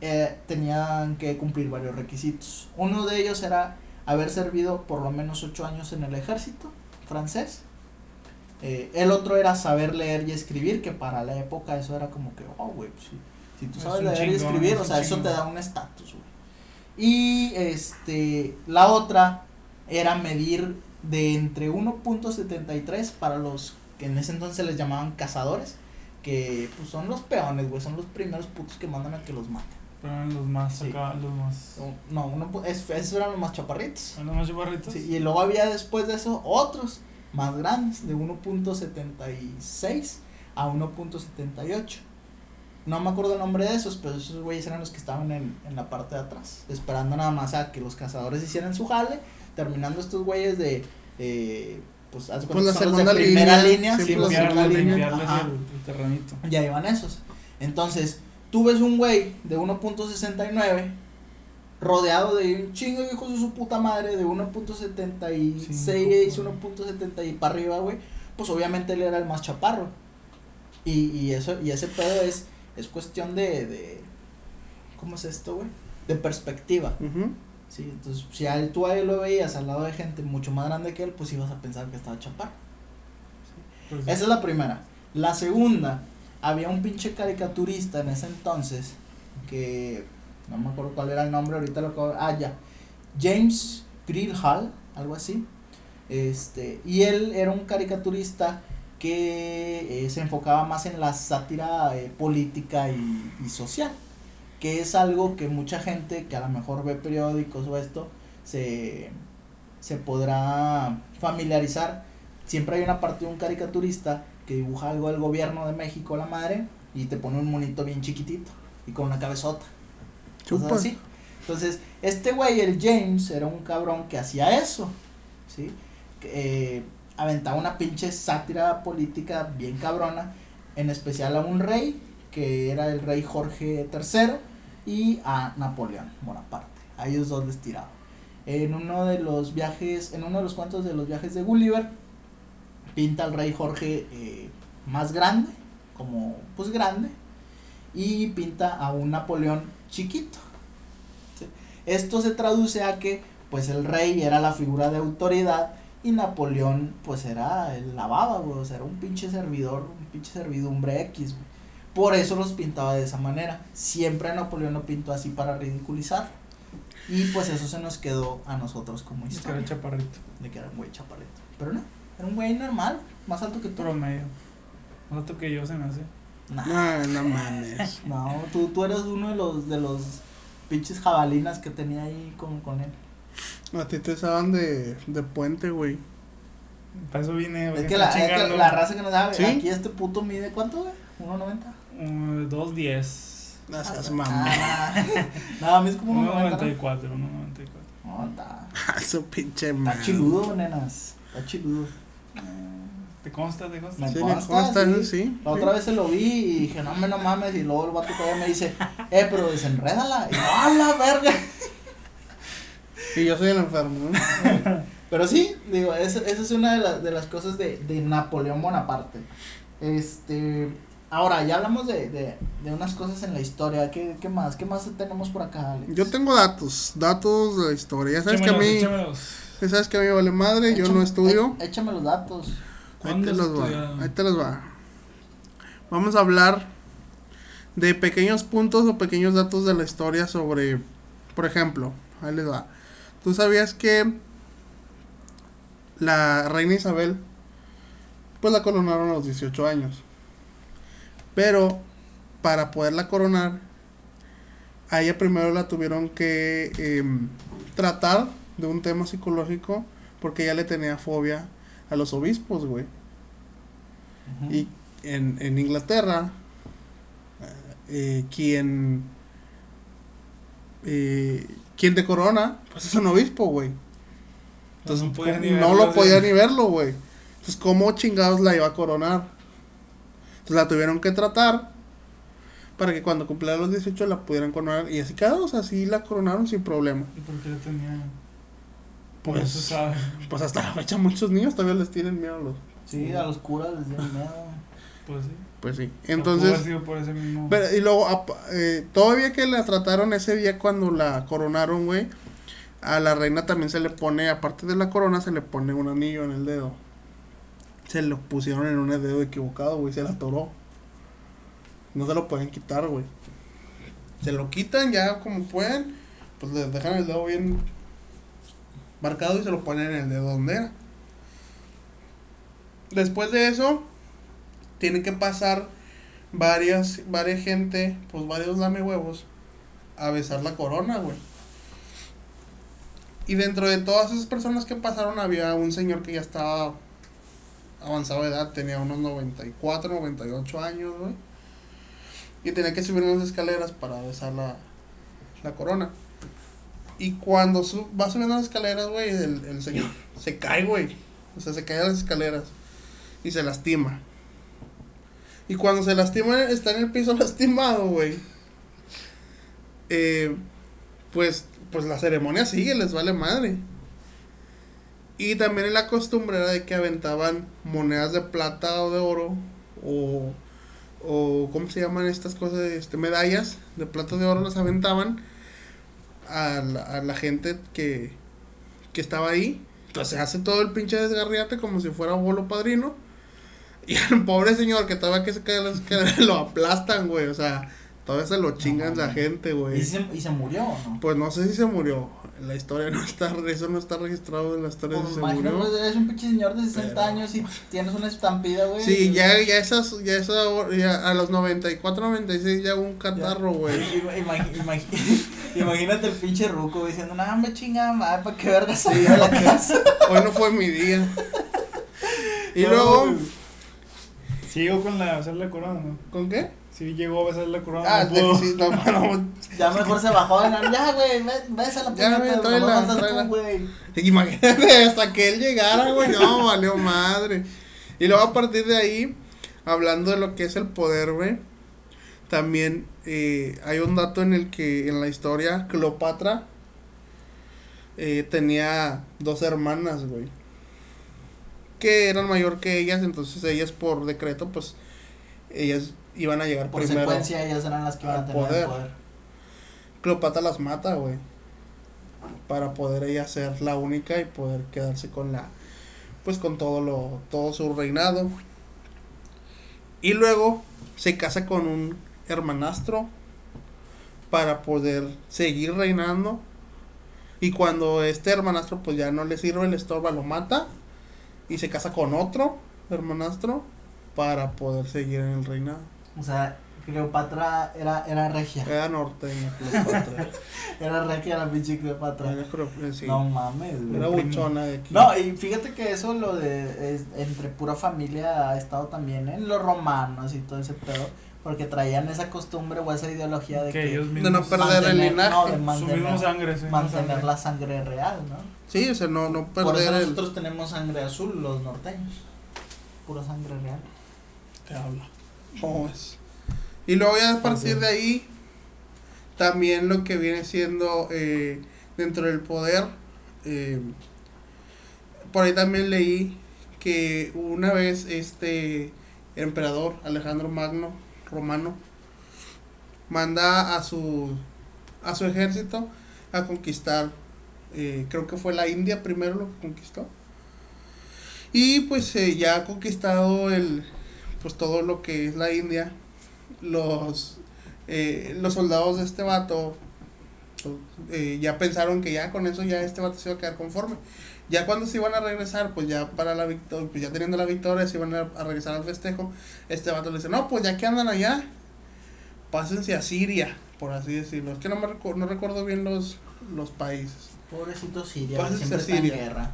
eh, tenían que cumplir varios requisitos. Uno de ellos era haber servido por lo menos ocho años en el ejército francés. Eh, el otro era saber leer y escribir, que para la época eso era como que, oh, güey, pues, si, si tú Es sabes leer y escribir, es o sea, eso te da un estatus, güey. Y este, la otra era medir de entre 1.73 para los que en ese entonces les llamaban cazadores, que pues son los peones, güey, son los primeros putos que mandan a que los maten. Pero eran los más Sí. acá, los más. No, uno, es- esos eran los más chaparritos. ¿Eran los más chaparritos? Sí, y luego había después de eso otros más grandes, de 1.76 a 1.78. No me acuerdo el nombre de esos, pero esos güeyes eran los que estaban en, en la parte de atrás, esperando nada más a que los cazadores hicieran su jale, terminando estos güeyes de, eh, pues, haz de Pues la los de segunda primera línea, línea, sí, sí, pues, segunda Limpiarles, línea, el, el terrenito. ya iban esos. Entonces, tú ves un güey de 1.69 rodeado de un chingo de hijos de su puta madre de 1.76, Cinco. 1.70 y para arriba, güey. Pues obviamente él era el más chaparro. Y, y eso y ese pedo es es cuestión de, de ¿cómo es esto, güey? De perspectiva. Sí, entonces si a él, tú a él lo veías al lado de gente mucho más grande que él, pues ibas a pensar que estaba chaparro. Pues, Esa es la primera. La segunda, había un pinche caricaturista en ese entonces que no me acuerdo cuál era el nombre, ahorita lo acabo- Ah, ya. James Greenhall, algo así. Este, y él era un caricaturista que eh, se enfocaba más en la sátira eh, política y, y social, que es algo que mucha gente que a lo mejor ve periódicos o esto se, se podrá familiarizar. Siempre hay una parte de un caricaturista que dibuja algo del gobierno de México, la madre, y te pone un monito bien chiquitito y con una cabezota. Chupa. así. Entonces, este güey, el James, era un cabrón que hacía eso, ¿sí? Que, eh, aventaba una pinche sátira política bien cabrona, en especial a un rey, que era el rey Jorge III, y a Napoleón Bonaparte. A ellos dos les tiraba. En uno de los viajes, en uno de los cuentos de los viajes de Gulliver, pinta al rey Jorge eh, más grande, como pues grande, y pinta a un Napoleón chiquito. Esto se traduce a que pues el rey era la figura de autoridad y Napoleón pues era el lavaba, güey, o sea, era un pinche servidor, un pinche servidumbre X, güey. Por eso los pintaba de esa manera. Siempre a Napoleón lo pintó así para ridiculizar. Y pues eso se nos quedó a nosotros como es que historia. era chaparrito. De que era un güey chaparrito. Pero no, era un güey normal, más alto que tú. Promedio. Más alto que yo se me hace. Nah. No, no mames. No, tú, tú eres uno de los de los pinches jabalinas que tenía ahí con, con él. A ti te usaban de, de puente, güey. Para eso vine. Es güey, que, la, es que la raza que no sabe, ¿Sí? aquí este puto mide ¿cuánto, güey? ¿1.90? Uh, 2.10. No seas Ah, mamá. ah, no, a mí es como 1.90. 1.94, 1.94. No, está, su pinche está madre. chiludo, nenas. Está chiludo. ¿Te consta? ¿Te consta? Me Sí, consta, ¿cómo estás? sí. Sí. La otra vez se lo vi y dije, no, hombre, no mames. Y luego el vato todavía me dice, eh, pero desenrédala. Y yo, ¡a la verga! Y yo soy el enfermo, ¿no? Pero sí, digo, esa, esa es una de, las de las cosas de, de Napoleón Bonaparte. Este, ahora, ya hablamos de, de, de unas cosas en la historia. ¿Qué, qué más? ¿Qué más tenemos por acá, Alex? Yo tengo datos, datos de la historia. Ya sabes que a mí, échamelos. ya sabes que a mí vale madre, yo no estudio. é- Échame los datos. Ahí ¿Cuándo te has los va, ahí te los va. Vamos a hablar de pequeños puntos o pequeños datos de la historia sobre, por ejemplo, ahí les va. ¿Tú sabías que la reina Isabel, pues la coronaron a los 18 años? Pero para poderla coronar, a ella primero la tuvieron que em, tratar de un tema psicológico porque ella le tenía fobia a los obispos, güey. Y en, en Inglaterra, eh, quien, eh, quien te corona, pues es un obispo, güey. Entonces No podía ¿cómo- ni no verlo, lo sí. podía ni verlo, güey. Entonces, ¿cómo chingados la iba a coronar? Entonces la tuvieron que tratar para que cuando cumpliera los 18 la pudieran coronar. Y así quedó, o sea, así la coronaron sin problema. ¿Y por qué le tenía? Por Pues, eso sabe. pues hasta la fecha muchos niños todavía les tienen miedo a los... Sí, a los curas les dieron miedo. Pues sí. Pues sí. Entonces... sido por ese mismo. Pero, y luego, eh, todavía que la trataron ese día cuando la coronaron, güey, a la reina también se le pone, aparte de la corona, se le pone un anillo en el dedo. Se lo pusieron en un dedo equivocado, güey, se la atoró. No se lo pueden quitar, güey. Se lo quitan ya como pueden, pues le dejan el dedo bien marcado y se lo ponen en el dedo donde era. Después de eso, tienen que pasar varias, varias gente, pues varios lame huevos, a besar la corona, güey. Y dentro de todas esas personas que pasaron había un señor que ya estaba avanzado de edad, tenía unos 94, 98 años, güey. Y tenía que subir unas escaleras para besar la, la corona. Y cuando su- va subiendo las escaleras, güey, el, el señor se cae, güey. O sea, se cae a las escaleras y se lastima. Y cuando se lastima, está en el piso lastimado, güey. Eh, pues, pues la ceremonia sigue, les vale madre. Y también la costumbre era de que aventaban monedas de plata o de oro o, o ¿cómo se llaman estas cosas? Este, medallas de plata o de oro las aventaban a la, a la gente que, que estaba ahí. Entonces hace todo el pinche desgarriate como si fuera bolo padrino. Y al pobre señor que estaba que se cae las escaleras lo aplastan, güey. O sea, todavía se lo chingan la gente, güey. ¿Y se, ¿Y se murió o no? Pues no sé si se murió. La historia no está, eso no está registrado en la historia Pues si se murió. eres un pinche señor de 60 Pero- años y tienes una estampida, güey. Sí, ya, ya esas, ya esa, ya a los 94, 96 ya hubo un catarro, güey. Ima- imagi- imagi- Imagínate el pinche ruco diciendo, no, me chingada madre, ¿para qué verga salí a la casa? Hoy no fue mi día. Y No, luego. Sí, llegó con la besar la corona, ¿no? ¿con qué? Sí, llegó a besar la corona. Ah, no sí, no, no, Ya mejor se bajó de la. Ya, güey, ve- ves a la Ya, güey, puñeta, nomás faltas tráela. tú, güey. Imagínate, hasta que él llegara, güey, no, valió madre. Y luego a partir de ahí, hablando de lo que es el poder, güey, también eh, hay un dato en el que en la historia Cleopatra eh, tenía dos hermanas, güey, que eran mayor que ellas, entonces ellas por decreto, pues, ellas iban a llegar Por primero. secuencia, ellas eran las que iban a tener poder. el poder. Cleopatra las mata, güey. Para poder ella ser la única y poder quedarse con la. Pues con todo lo. todo su reinado. Y luego se casa con un hermanastro. Para poder seguir reinando. Y cuando este hermanastro pues ya no le sirve, le estorba, lo mata. Y se casa con otro hermanastro. Para poder seguir en el reinado. O sea, Cleopatra era, era regia. Era norteña, Cleopatra. Era regia la pinche Cleopatra. Era, sí. No mames, güey. Era buchona de aquí. No, y fíjate que eso lo de es- entre pura familia ha estado también en los romanos y todo ese pedo, porque traían esa costumbre o esa ideología de Que que, ellos de no perder el linaje. no, de su misma mantener, sangre, su misma mantener sangre. la sangre real, ¿no? Sí, o sea, no, no Por eso perder el. nosotros tenemos sangre azul, los norteños. Pura sangre real. Te habla. ¿Cómo es? Y luego ya a partir de ahí, también lo que viene siendo eh, dentro del poder, eh, por ahí también leí que una vez este emperador Alejandro Magno romano manda a su a su ejército a conquistar eh, creo que fue la India primero lo que conquistó. Y pues eh, ya ha conquistado el pues todo lo que es la India. Los eh, los soldados de este vato eh, ya pensaron que ya con eso ya este vato se iba a quedar conforme ya cuando se iban a regresar pues ya para la victoria pues ya teniendo la victoria se iban a, a regresar al festejo este vato le dice no pues ya que andan allá pásense a Siria por así decirlo es que no me recu- no recuerdo bien los los países Pobrecito Siria, Pásense siempre a está en Siria. guerra.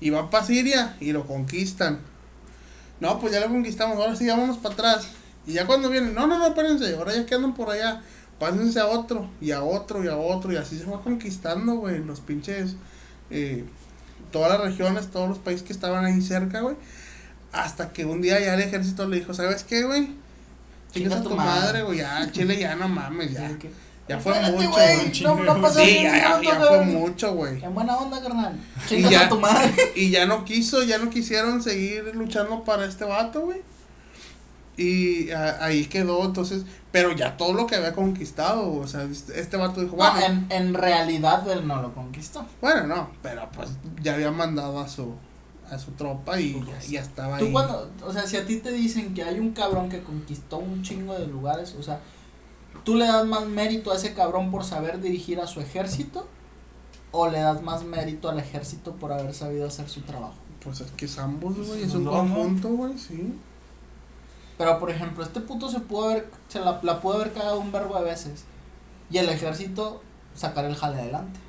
y van para Siria y lo conquistan. No, pues ya lo conquistamos, ahora sí, vámonos para atrás. Y ya cuando vienen, no, no, no, espérense, ahora ya que andan por allá, pásense a otro, y a otro, y a otro, y así se va conquistando, güey, los pinches, eh, todas las regiones, todos los países que estaban ahí cerca, güey. Hasta que un día ya el ejército le dijo, ¿sabes qué, güey? Chingas a tu madre, güey, ya, Chile ya no mames, ya. Ya fue "Espérate, mucho, güey. No, no Sí, ya, ya, ya fue mucho, güey. En buena onda, carnal. Chingas a tu madre. Y ya no quiso, ya no quisieron seguir luchando para este vato, güey. Y a- ahí quedó, entonces, pero ya todo lo que había conquistado, o sea, este este vato dijo, bueno, No, en, en realidad él no lo conquistó. bueno, no, pero pues ya había mandado a su a su tropa y ya, ya estaba Tú ahí. cuando, o sea, si a ti te dicen que hay un cabrón que conquistó un chingo de lugares, o sea, ¿tú le das más mérito a ese cabrón por saber dirigir a su ejército? ¿O le das más mérito al ejército por haber sabido hacer su trabajo? Pues es que es ambos, güey, es Pues un no, conjunto, güey, sí. Pero por ejemplo, este puto se pudo haber, se la, la pudo haber cagado un verbo de veces. y el ejército sacar el jale adelante.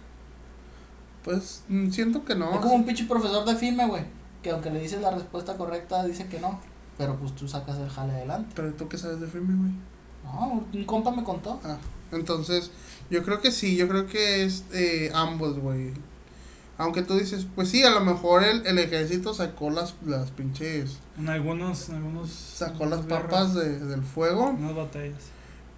Pues mm, siento que no. Es como un pinche profesor de FIME, güey, que aunque le dices la respuesta correcta, dice que no, pero pues tú sacas el jale adelante. Pero tú qué sabes de filme, güey. No, un compa me contó. Ah, entonces, yo creo que sí, yo creo que es eh, ambos, güey. Aunque tú dices, pues sí, a lo mejor el, el ejército sacó las, las pinches, En algunos, en algunos. sacó las guerras, papas de, del fuego, Unas batallas.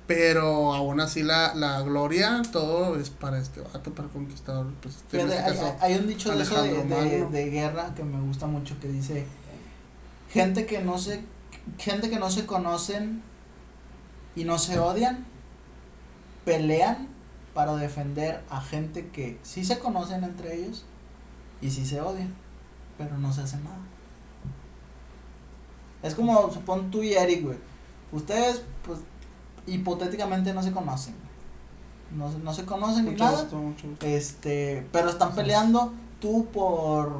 pero aún así la, la gloria, todo es para este vato, para el conquistador. Pues, Fíjate, este hay, caso, hay un dicho de eso de, Alejandro de, Magno. de guerra que me gusta mucho que dice gente que no se gente que no se conocen y no se odian pelean para defender a gente que sí se conocen entre ellos y sí se odian pero no se hace nada es como supón tú y Eric güey ustedes pues hipotéticamente no se conocen no, se- no se conocen ni nada gusto, mucho gusto. este, pero están peleando tú por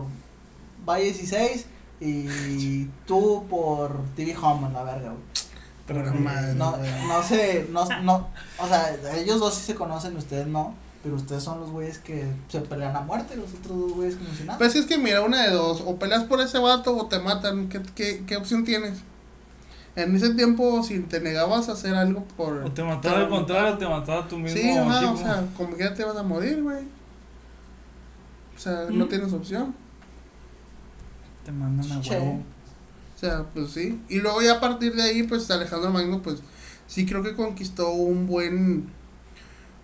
Valle 16 y tú por TV Home en la verga, güey. Pero madre, No, no sé, no, no, o sea, ellos dos sí se conocen, ustedes no, pero ustedes son los güeyes que se pelean a muerte, los otros dos güeyes como si nada. Pues es que mira, una de dos, o peleas por ese vato o te matan, ¿qué, qué, qué opción tienes? En ese tiempo, si te negabas a hacer algo por... O te mataba al contrario, te mataba tu mismo Sí, ajá, equipo. o sea, como que ya te vas a morir, güey. O sea, no Mm. tienes opción. Te mandan a Che. huevo. O sea, pues sí. Y luego ya a partir de ahí, pues Alejandro Magno, pues sí creo que conquistó un buen...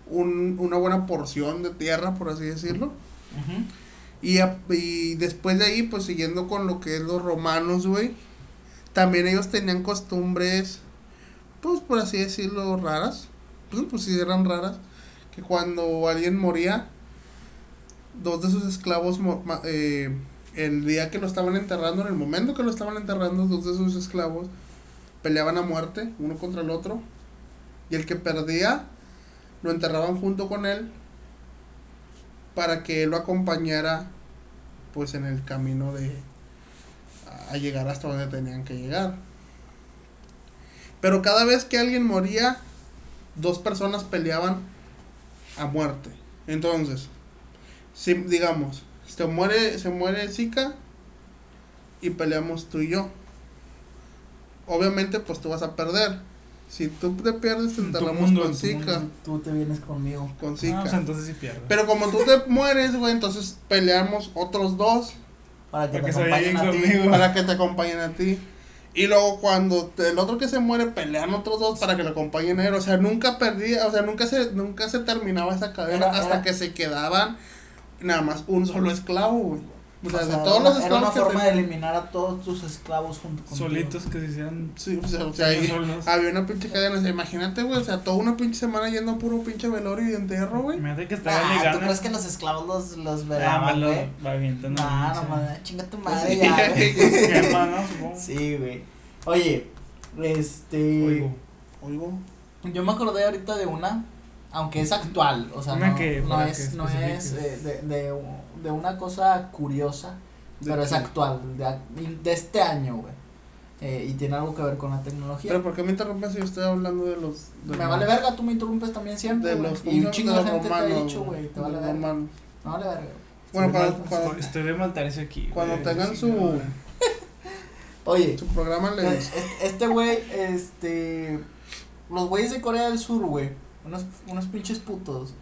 Un, una buena porción de tierra, por así decirlo. Y, a- y después de ahí, pues siguiendo con lo que es los romanos, güey. También ellos tenían costumbres, pues por así decirlo, raras. Pues, pues sí, eran raras. Que cuando alguien moría, dos de sus esclavos, eh, el día que lo estaban enterrando, en el momento que lo estaban enterrando, dos de sus esclavos peleaban a muerte, uno contra el otro. Y el que perdía, lo enterraban junto con él para que él lo acompañara pues en el camino de a llegar hasta donde tenían que llegar. Pero cada vez que alguien moría, dos personas peleaban a muerte. Entonces, si digamos, se muere, se muere Zika y peleamos tú y yo. Obviamente, pues tú vas a perder. Si tú te pierdes, te enterramos mundo, con Zika. Tú te vienes conmigo. Con Ah, Zika. o sea, entonces sí pierdes. Pero como tú te mueres, güey, entonces peleamos otros dos Para que Para te que acompañen a ti. para que te acompañen a ti. Y luego cuando te- el otro que se muere pelean otros dos para que lo acompañen a él. O sea, nunca perdía, o sea, nunca se, nunca se terminaba esa cadena Era- hasta era- que se quedaban nada más un solo esclavo, güey. O sea, O sea, de todos era- los Era una esclavos que forma de eliminar a todos tus esclavos junto contigo. Solitos que se hicieran. Sí, o sea, o sea, ahí había una pinche cadena. O sea, imagínate, güey, o sea, toda una pinche semana yendo a puro pinche velorio y entierro, güey. Imagínate que estaban Ah, ¿tú crees que los esclavos los, los Ah, velaban, güey? va avientan No, no, mames, chinga tu Sí, madre ya, güey. Sí, güey. Oye, este... Oigo. Oigo. Yo me acordé ahorita de una, aunque es actual, o sea, Una no, que- no es, que no es eh, de, de, de una cosa curiosa, ¿De pero es actual, de, ac- de este año, güey. Eh, y tiene algo que ver con la tecnología. Pero ¿por qué me interrumpes si yo estoy hablando de los... de me los- vale verga, tú me interrumpes también siempre, De los, Y un chingo de los gente te ha romanos, dicho, güey, te vale verga. romanos. Me vale verga. Bueno, Estoy cuando, cuando estoy- de maltarse aquí. cuando güey. tengan Sí, su-. Oye, su programa les... Este este güey, este. Los güeyes de Corea del Sur, güey. Unos, unos pinches putos.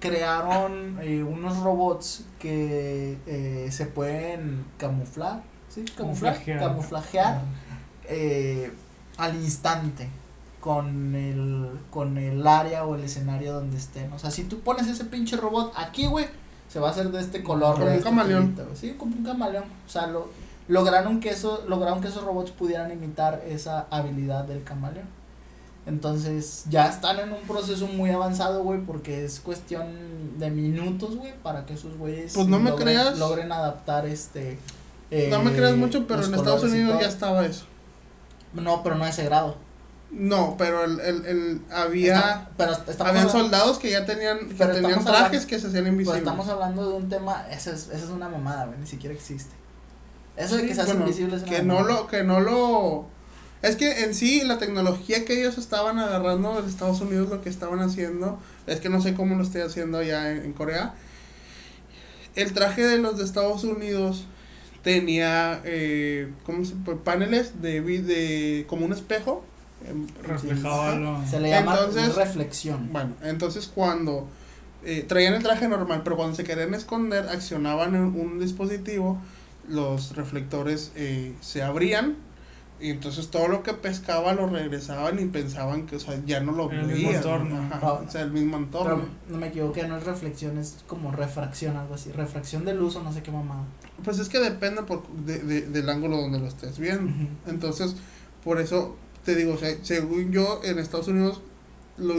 Crearon eh, unos robots que eh, se pueden camuflar. ¿Sí? Camuflar. Camuflajear. Camuflajear eh, al instante. Con el, con el área o el escenario donde estén. O sea, si tú pones ese pinche robot aquí, güey, se va a hacer de este color. Como un este camaleón. Sí, como un camaleón. O sea, lo, lograron que eso lograron que esos robots pudieran imitar esa habilidad del camaleón entonces ya están en un proceso muy avanzado güey porque es cuestión de minutos güey para que esos güeyes Pues no me logren, creas. logren adaptar este No me eh, creas mucho, pero en Estados Unidos ya estaba eso. no pero no a ese grado No, pero el, el, el había... Está- pero Habían soldados que ya tenían, que Pero tenían trajes hablando- que se hacían pero invisibles. estamos hablando de un tema esa es, esa es una mamada güey ni siquiera existe eso de Sí, que se hacen bueno, invisibles es una que no lo, que no lo, Es que en sí la tecnología que ellos estaban agarrando en Estados Unidos lo que estaban haciendo, es que no sé cómo lo estoy haciendo allá en, en Corea. El traje de los de Estados Unidos tenía eh, ¿cómo se, pues, paneles de, de como un espejo. Reflejaba lo. Se le llama Entonces- reflexión. Bueno, entonces cuando eh, traían el traje normal, pero cuando se querían esconder, accionaban un, un dispositivo, los reflectores eh, se abrían y entonces todo lo que pescaba lo regresaban y pensaban que, o sea, ya no lo Era el mismo veían. entorno. Ajá, Ah. o sea, el mismo entorno. Pero no me equivoqué, no es reflexión, es como refracción, algo así. Refracción de luz o no sé qué mamada. Pues es que depende por, de, de- del ángulo donde lo estés viendo. Entonces, por eso te digo, o sea, según yo, en Estados Unidos, lo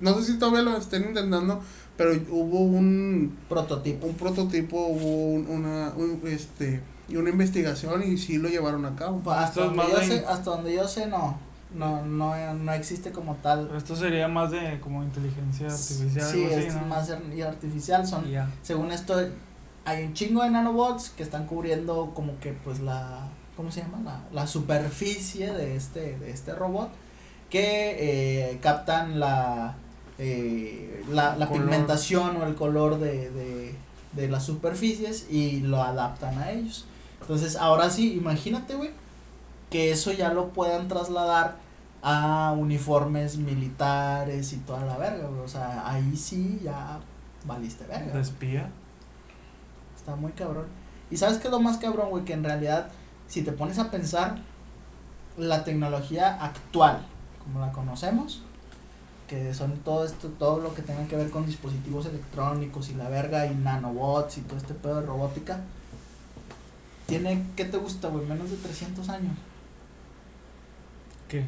no sé si todavía lo estén intentando, pero hubo un, Prototipo. un prototipo, hubo un- una, un, este, y una investigación y sí lo llevaron a cabo. Pues hasta, donde más yo sé, hasta donde yo sé, no. No, no, no existe como tal. Esto sería más de como inteligencia artificial. Sí, algo así, es ¿no? más y artificial. Son, según esto, hay un chingo de nanobots que están cubriendo como que pues la, ¿cómo se llama? La, la superficie de este, de este robot que eh, captan la, eh, la, la pigmentación o el color de, de, de las superficies y lo adaptan a ellos. Entonces, ahora sí, imagínate, güey, que eso ya lo puedan trasladar a uniformes militares y toda la verga, güey. O sea, ahí sí ya valiste verga. De espía. Está muy cabrón. Y sabes qué es lo más cabrón, güey, que en realidad, si te pones a pensar, la tecnología actual, como la conocemos, que son todo esto, todo lo que tenga que ver con dispositivos electrónicos y la verga y nanobots y todo este pedo de robótica, tiene, ¿qué te gusta, güey? Menos de 300 años. ¿Qué?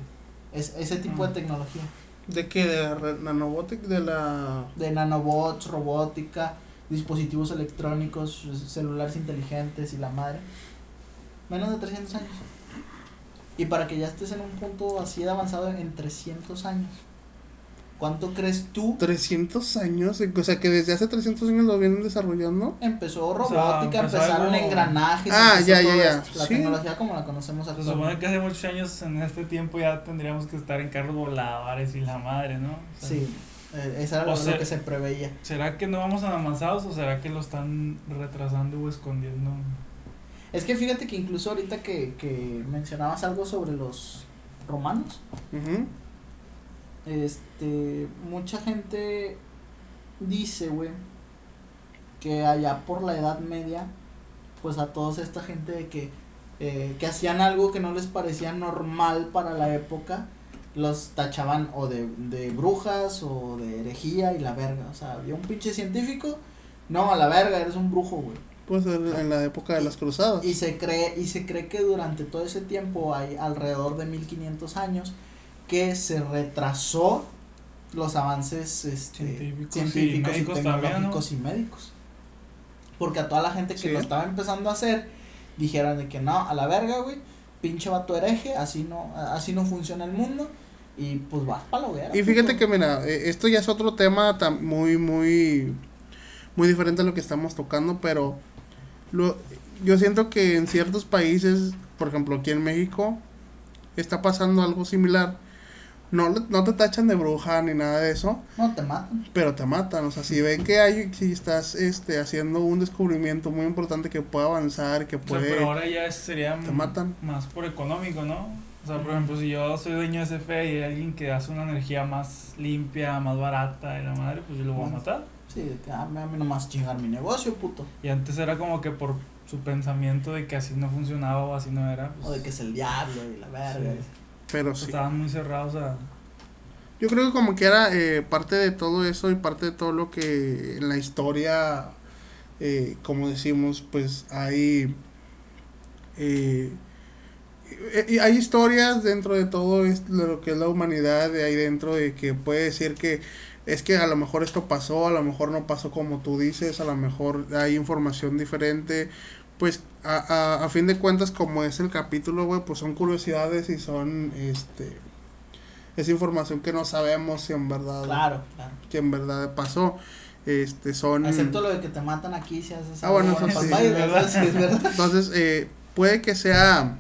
Es, ese tipo de Ah. tecnología. ¿De qué? ¿De la nanobotic? ¿De la...? De nanobots, robótica, dispositivos electrónicos, celulares inteligentes y la madre. Menos de 300 años. Y para que ya estés en un punto así de avanzado en 300 años. ¿Cuánto crees tú 300 años, o sea que desde hace 300 años lo vienen desarrollando. empezó O sea, robótica, empezó empezaron algo- engranajes, Ah, empezó ya, ya, todo ya. La Sí. tecnología como la conocemos Se actualmente. supone que hace muchos años en este tiempo ya tendríamos que estar en carros voladores y la madre, ¿no? O sea, Sí, eh, eso era O lo, que se preveía. ¿Será que no vamos avanzados o será que lo están retrasando o escondiendo? Es que fíjate que incluso ahorita que, que mencionabas algo sobre los romanos, Ujú. Este, mucha gente dice, güey, que allá por la Edad Media, pues a toda esta gente de que, eh, que hacían algo que no les parecía normal para la época, los tachaban o de, de brujas o de herejía y la verga. O sea, había un pinche científico, no, a la verga, eres un brujo, güey. Pues en, la época de las cruzadas. Y se cree, y se cree que durante todo ese tiempo, hay alrededor de 1500 años, que se retrasó los avances este, Científicos y científicos y, médicos también, tecnológicos y médicos. Porque a toda la gente que Sí. lo estaba empezando a hacer, dijeron de que no, a la verga, güey, pinche vato hereje, así no, así no funciona el mundo, y pues vas pa' la hoguera. Y fíjate puto. que, mira, eh, esto ya es otro tema tam- muy, muy, muy diferente a lo que estamos tocando, pero lo, yo siento que en ciertos países, por ejemplo aquí en México, está pasando algo similar. No, le- no te tachan de bruja ni nada de eso, No, te matan. pero te matan. O sea, si ven que hay, si estás este, haciendo un descubrimiento muy importante que puede avanzar, que O sea, puede... pero ahora ya sería te matan. más por económico, ¿no? O sea, por ejemplo, si yo soy dueño de ese fe y hay alguien que hace una energía más limpia, más barata y la madre, pues yo lo voy a matar. Sí, de que "Ah, a mí, a nomás chingar mi negocio, puto. Y antes era como que por su pensamiento de que así no funcionaba o así no era, O de pues que es el diablo y la verga. Sí. Pero sí. estaban muy cerrados a... Yo creo que como que era eh, parte de todo eso y parte de todo lo que en la historia, eh, como decimos, pues hay... eh, eh, y hay historias dentro de todo lo que es la humanidad, de ahí dentro de que puede decir que es que a lo mejor esto pasó, a lo mejor no pasó como tú dices, a lo mejor hay información diferente, pues a, a, a fin de cuentas como es el capítulo, güey, pues son curiosidades y son, este, es información que no sabemos si en verdad, Claro, claro. que en verdad pasó, este, son... Excepto lo de que te matan aquí si haces Ah, bueno, eso sí, es verdad. sí es verdad. Entonces, eh, puede que sea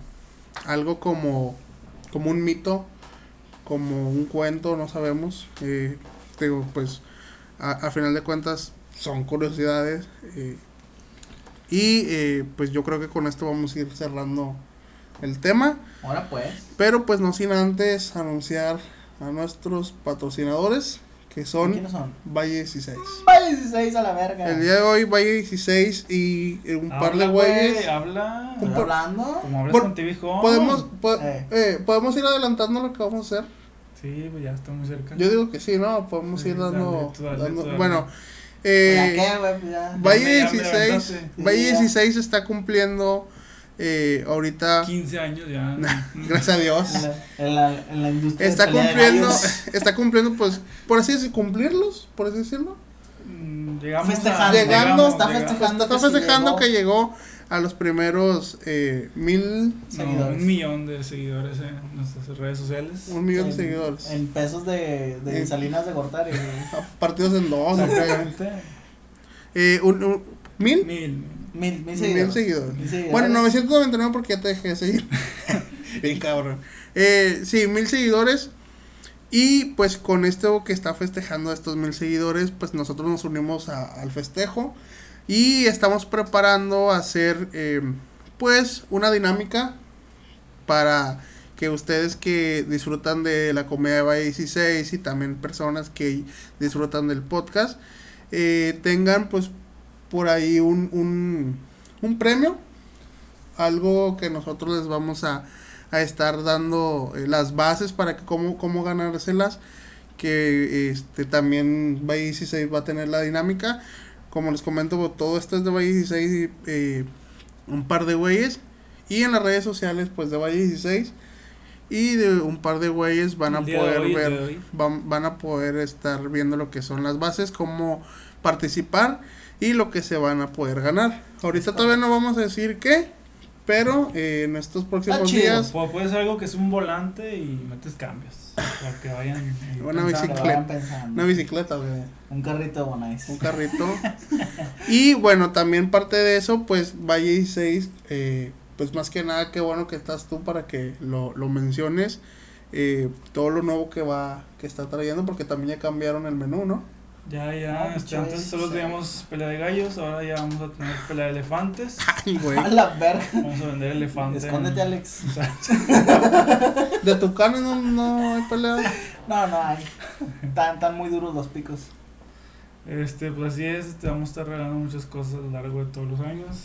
algo como como un mito, como un cuento, no sabemos. Eh, digo, pues a, a final de cuentas son curiosidades. eh, y eh, pues yo creo que con esto vamos a ir cerrando el tema. Ahora pues. Pero pues no sin antes anunciar a nuestros patrocinadores, que son ¿Quiénes son? Valle 16. Vaya 16 a la verga. El día de hoy Valle 16 y eh, un par de Habla, güey, güeyes. Habla. ¿Estoy por- hablando? Como hablas Por- con TV Home. Podemos, po- Eh. eh, podemos ir adelantando lo que vamos a hacer. Sí, pues ya está muy cerca. Yo digo que sí, ¿no? Podemos Sí, ir dale, dando. tú dale, dando- tú dale. bueno, eh, ¿Ya qué? Pues. Valle Ya me- ya me 16, levantaste. Valle Sí, ya. 16 está cumpliendo eh, ahorita, 15 años ya. gracias a Dios, En la, en la, en la industria está de pelea de cumpliendo, está cumpliendo, pues, por así decirlo, cumplirlos, por así decirlo. Mm, Llegamos Festejando. a- Llegando, llegamos, está llegamos. festejando. Está que festejando llegó. que llegó a los primeros eh, mil, No, Seguidores. un millón de seguidores en nuestras redes sociales. un millón de seguidores. En pesos de, de En- Salinas de Gortari. Partidos en dos. Eh, un, un- ¿Mil? Mil. mil. Mil, mil Mil seguidores. seguidores. Mil seguidores. Bueno, 999 porque ya te dejé de seguir. Bien cabrón. Eh, sí, mil seguidores. Y pues con esto que está festejando estos mil seguidores, pues nosotros nos unimos a- al festejo. Y estamos preparando hacer eh, pues una dinámica para que ustedes que disfrutan de la comedia de Valle 16 y también personas que disfrutan del podcast eh, tengan pues por ahí un, un, un premio algo que nosotros les vamos a, a estar dando eh, las bases para que cómo, cómo ganárselas que este también Valle 16 va a tener la dinámica como les comento todo esto es de Valle 16 y eh, un par de güeyes. Y en las redes sociales pues de Valle 16 y de un par de güeyes van a poder hoy, ver van, van a poder estar viendo lo que son las bases, cómo participar y lo que se van a poder ganar. Ahorita todavía no vamos a decir qué, pero eh, en estos próximos chido. días Pu- Puede ser algo que es un volante y metes cambios. Para que vayan. Una bicicleta. vayan una bicicleta, güey, Un carrito de Bonais. un carrito. y bueno, también parte de eso, pues Valle 16, eh, pues más que nada, qué bueno que estás tú para que lo, lo menciones. eh, todo lo nuevo que va que está trayendo porque también ya cambiaron el menú no Ya, ya. No, este, antes solo teníamos pelea de gallos. Ahora ya vamos a tener pelea de elefantes. Ay, güey. A la verga. Vamos a vender elefantes. Escóndete, Alex. O sea, de tu carne no, no hay pelea No, no hay. Están, tan muy duros los picos. Este, pues así es, te vamos a estar regalando muchas cosas a lo largo de todos los años.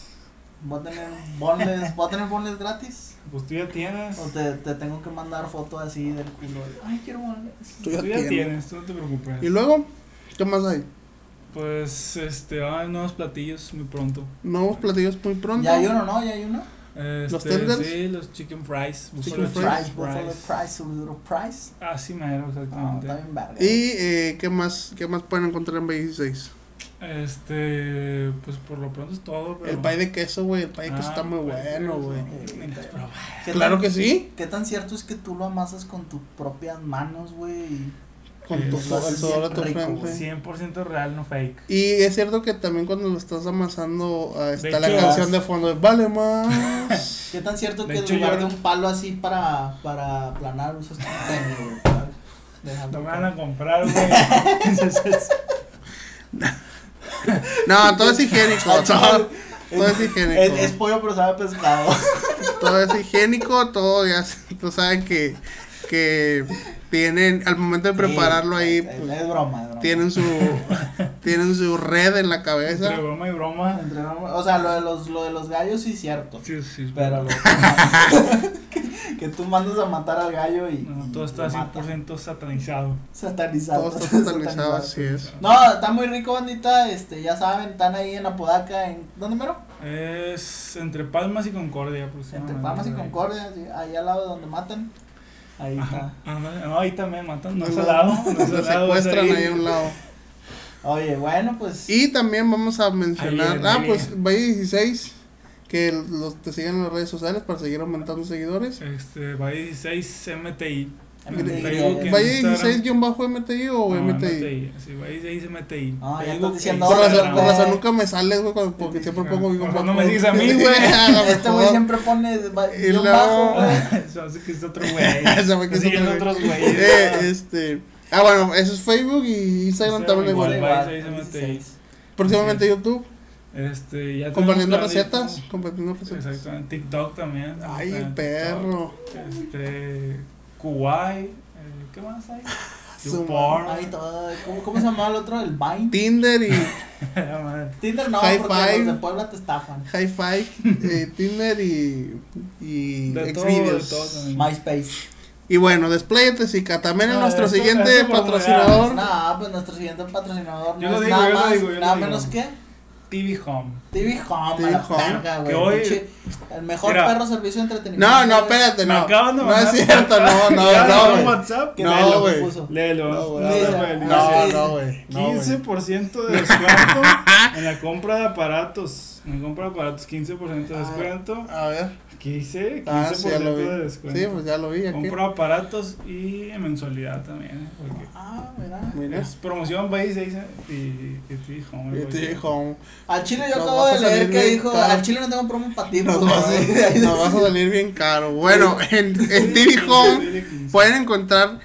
¿Voy a tener bonles, ¿voy a tener bonles gratis? Pues tú ya tienes. ¿O te, te tengo que mandar foto así del culo? Ay, quiero bonles. Tú Tú ya ya, tienes. tienes, tú no te preocupes. y luego qué más hay Pues, este, hay nuevos platillos muy pronto. nuevos platillos muy pronto Ya hay uno, ¿no? Ya hay uno. Este, ¿Los tenders? Sí, los chicken fries. Chicken buffalo fries. Price, Buffalo Price, Buffalo Price. Así mero, Ah, exactamente. está bien verga. y eh, qué más qué más pueden encontrar en B16 Este, pues por lo pronto es todo. Pero... el pay de queso güey el pay de queso Ah, está muy bueno güey Eh, Pero, ¿Qué claro tan- que sí ¿Qué tan cierto es que tú lo amasas con tus propias manos, güey? Con tu, de tu frente 100% real, no fake. y es cierto que también cuando lo estás amasando ah, está De la hecho, canción de fondo de vale más ¿Qué tan cierto De que en lugar yo- de un palo así para, para aplanar usas tu tenis, No me van a comprar, güey. no todo es higiénico todo, todo es higiénico. Es, es pollo, pero sabe pescado. todo es higiénico, todo ya tú saben que, que tienen, al momento de prepararlo ahí, Es, pues, es broma, es broma. tienen su tienen su red en la cabeza. Entre broma y broma. Entre broma- O sea, lo de los, lo de los gallos sí es cierto. Sí, sí. Pero lo que, que tú mandas a matar al gallo y. No, y todo está lo mata. 100% satanizado. Satanizado. Todo está satanizado, así es. No, está muy rico, bandita. Este, ya saben, están ahí en Apodaca. En, ¿Dónde mero? Es entre Palmas y Concordia, aproximadamente. Entre Palmas y Concordia, sí, ahí al lado de donde matan. Ahí Ajá. está. No, ahí también matan. No lado. No es secuestran ahí. a un lado. Oye, bueno, pues. Y también vamos a mencionar, ah, pues. Valle 16, que los te sigan en las redes sociales para seguir aumentando seguidores. Este, va 16 MTI. En Valle Instagram. 16-MTI o No, MTI. Sí, Valle 16 MTI. Ah, ya estás diciendo Por razón, nunca me sales, güey, cuando- porque siempre pongo mi razón no me sigues a mí, güey. Este güey siempre pone guion bajo, güey. Eso hace que es otro güey. Se me quiso siguiendo otro güey. Eh, este. Ah, bueno, eso es Facebook y Instagram también igual. Valle 16 16. Próximamente YouTube, Este, ya compartiendo recetas. Compartiendo recetas. Exactamente. TikTok también. Ay, perro. Este, Kuwait. eh, ¿Qué más hay? YouPorn. Ahí todo. ¿Cómo, ¿Cómo se llamaba el otro? El Vine. Tinder y. Tinder no, High porque Five. los de Puebla te estafan. Hi-Fi, eh, Tinder y, y De todo, de Xvideos. todo también. MySpace. Y bueno, Desplayate, Zika. También es No, nuestro esto- siguiente esto patrocinador. No, pues nuestro siguiente patrocinador Yo no lo es digo, nada yo lo más, digo, yo lo nada digo. menos que TV Home. TV Home, TV a la Home. verga, güey. Que hoy- El mejor Mira. perro servicio de entretenimiento. No, no, espérate, Me no. acaban de No es cierto, no, Me no, no, güey. WhatsApp. ¿Qué No, güey. Léelo. No, güey, no, no, no, no, No, no, güey. No, güey. 15% de descuento en la compra de aparatos. En la compra de aparatos, 15% de descuento. A ver. ¿Qué hice? 15% Ah, sí, ya lo vi. de descuento. Sí, pues ya lo vi aquí. Aparatos y en mensualidad también. ¿eh? Porque Ah, mira. Mira. es promoción país y, y, y Home. Y te dijo, Al chile yo Nos acabo vas de leer que dijo, caro. al chile no tengo promo para ti, nos pues, vas, güey. a, nos vas a salir bien caro. Bueno, en, en TV Home pueden encontrar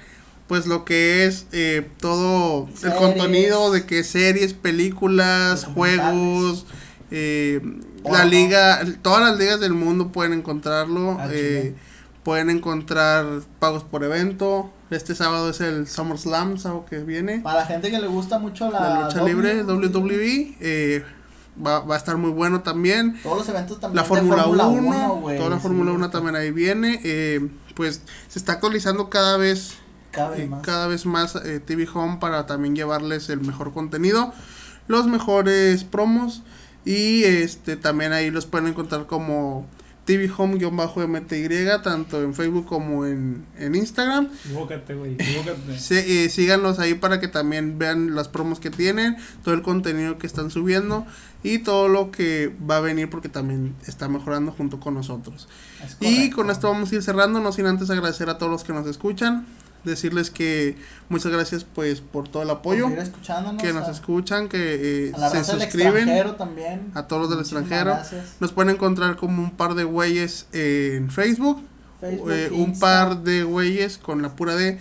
pues lo que es eh, todo el Series. contenido de que series, películas, juegos, eh, la liga, todas las ligas del mundo pueden encontrarlo. Ah, eh, pueden encontrar pagos por evento. Este sábado es el SummerSlam, sábado que viene. Para la gente que le gusta mucho la, La lucha W, libre, WWE. eh, va, va a estar muy bueno también. Todos los eventos también La Fórmula 1, güey, toda la Fórmula 1 está- también ahí viene. eh, pues se está actualizando cada vez Cada vez eh, más. cada vez más eh, TV Home para también llevarles el mejor contenido, los mejores promos y este también ahí los pueden encontrar como TV Home-MTY tanto en Facebook como en, en Instagram. Equivócate, güey. Sí, eh, síganlos ahí para que también vean las promos que tienen, todo el contenido que están subiendo y todo lo que va a venir porque también está mejorando junto con nosotros. Y con esto vamos a ir cerrando, no sin antes agradecer a todos los que nos escuchan, decirles que muchas gracias pues por todo el apoyo, que nos a- escuchan, que eh, a la se suscriben, extranjero también. a todos los del Muchísimas extranjero. gracias. Nos pueden encontrar como un par de güeyes en Facebook, Facebook, eh, un par de güeyes con la pura D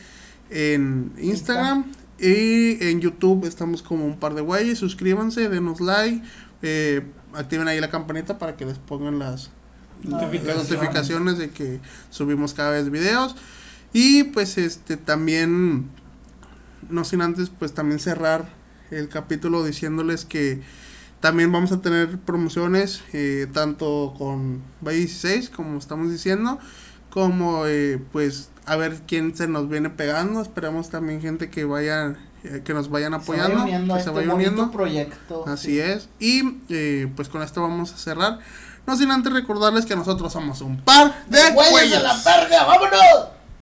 en Instagram y en YouTube estamos como un par de güeyes. Suscríbanse, denos like, eh, activen ahí la campanita para que les pongan las, las notificaciones de que subimos cada vez videos. Y pues este también, no sin antes, pues también cerrar el capítulo diciéndoles que también vamos a tener promociones, eh, tanto con Valle 16, como estamos diciendo, como eh, pues a ver quién se nos viene pegando. Esperamos también gente que vaya, eh, que nos vayan Se apoyando, vaya uniendo que se este vaya uniendo. proyecto. Así sí. es. Y eh, pues con esto vamos a cerrar. No sin antes recordarles que nosotros somos un par de ¡Güeyes güeyes. de la verga! ¡Vámonos!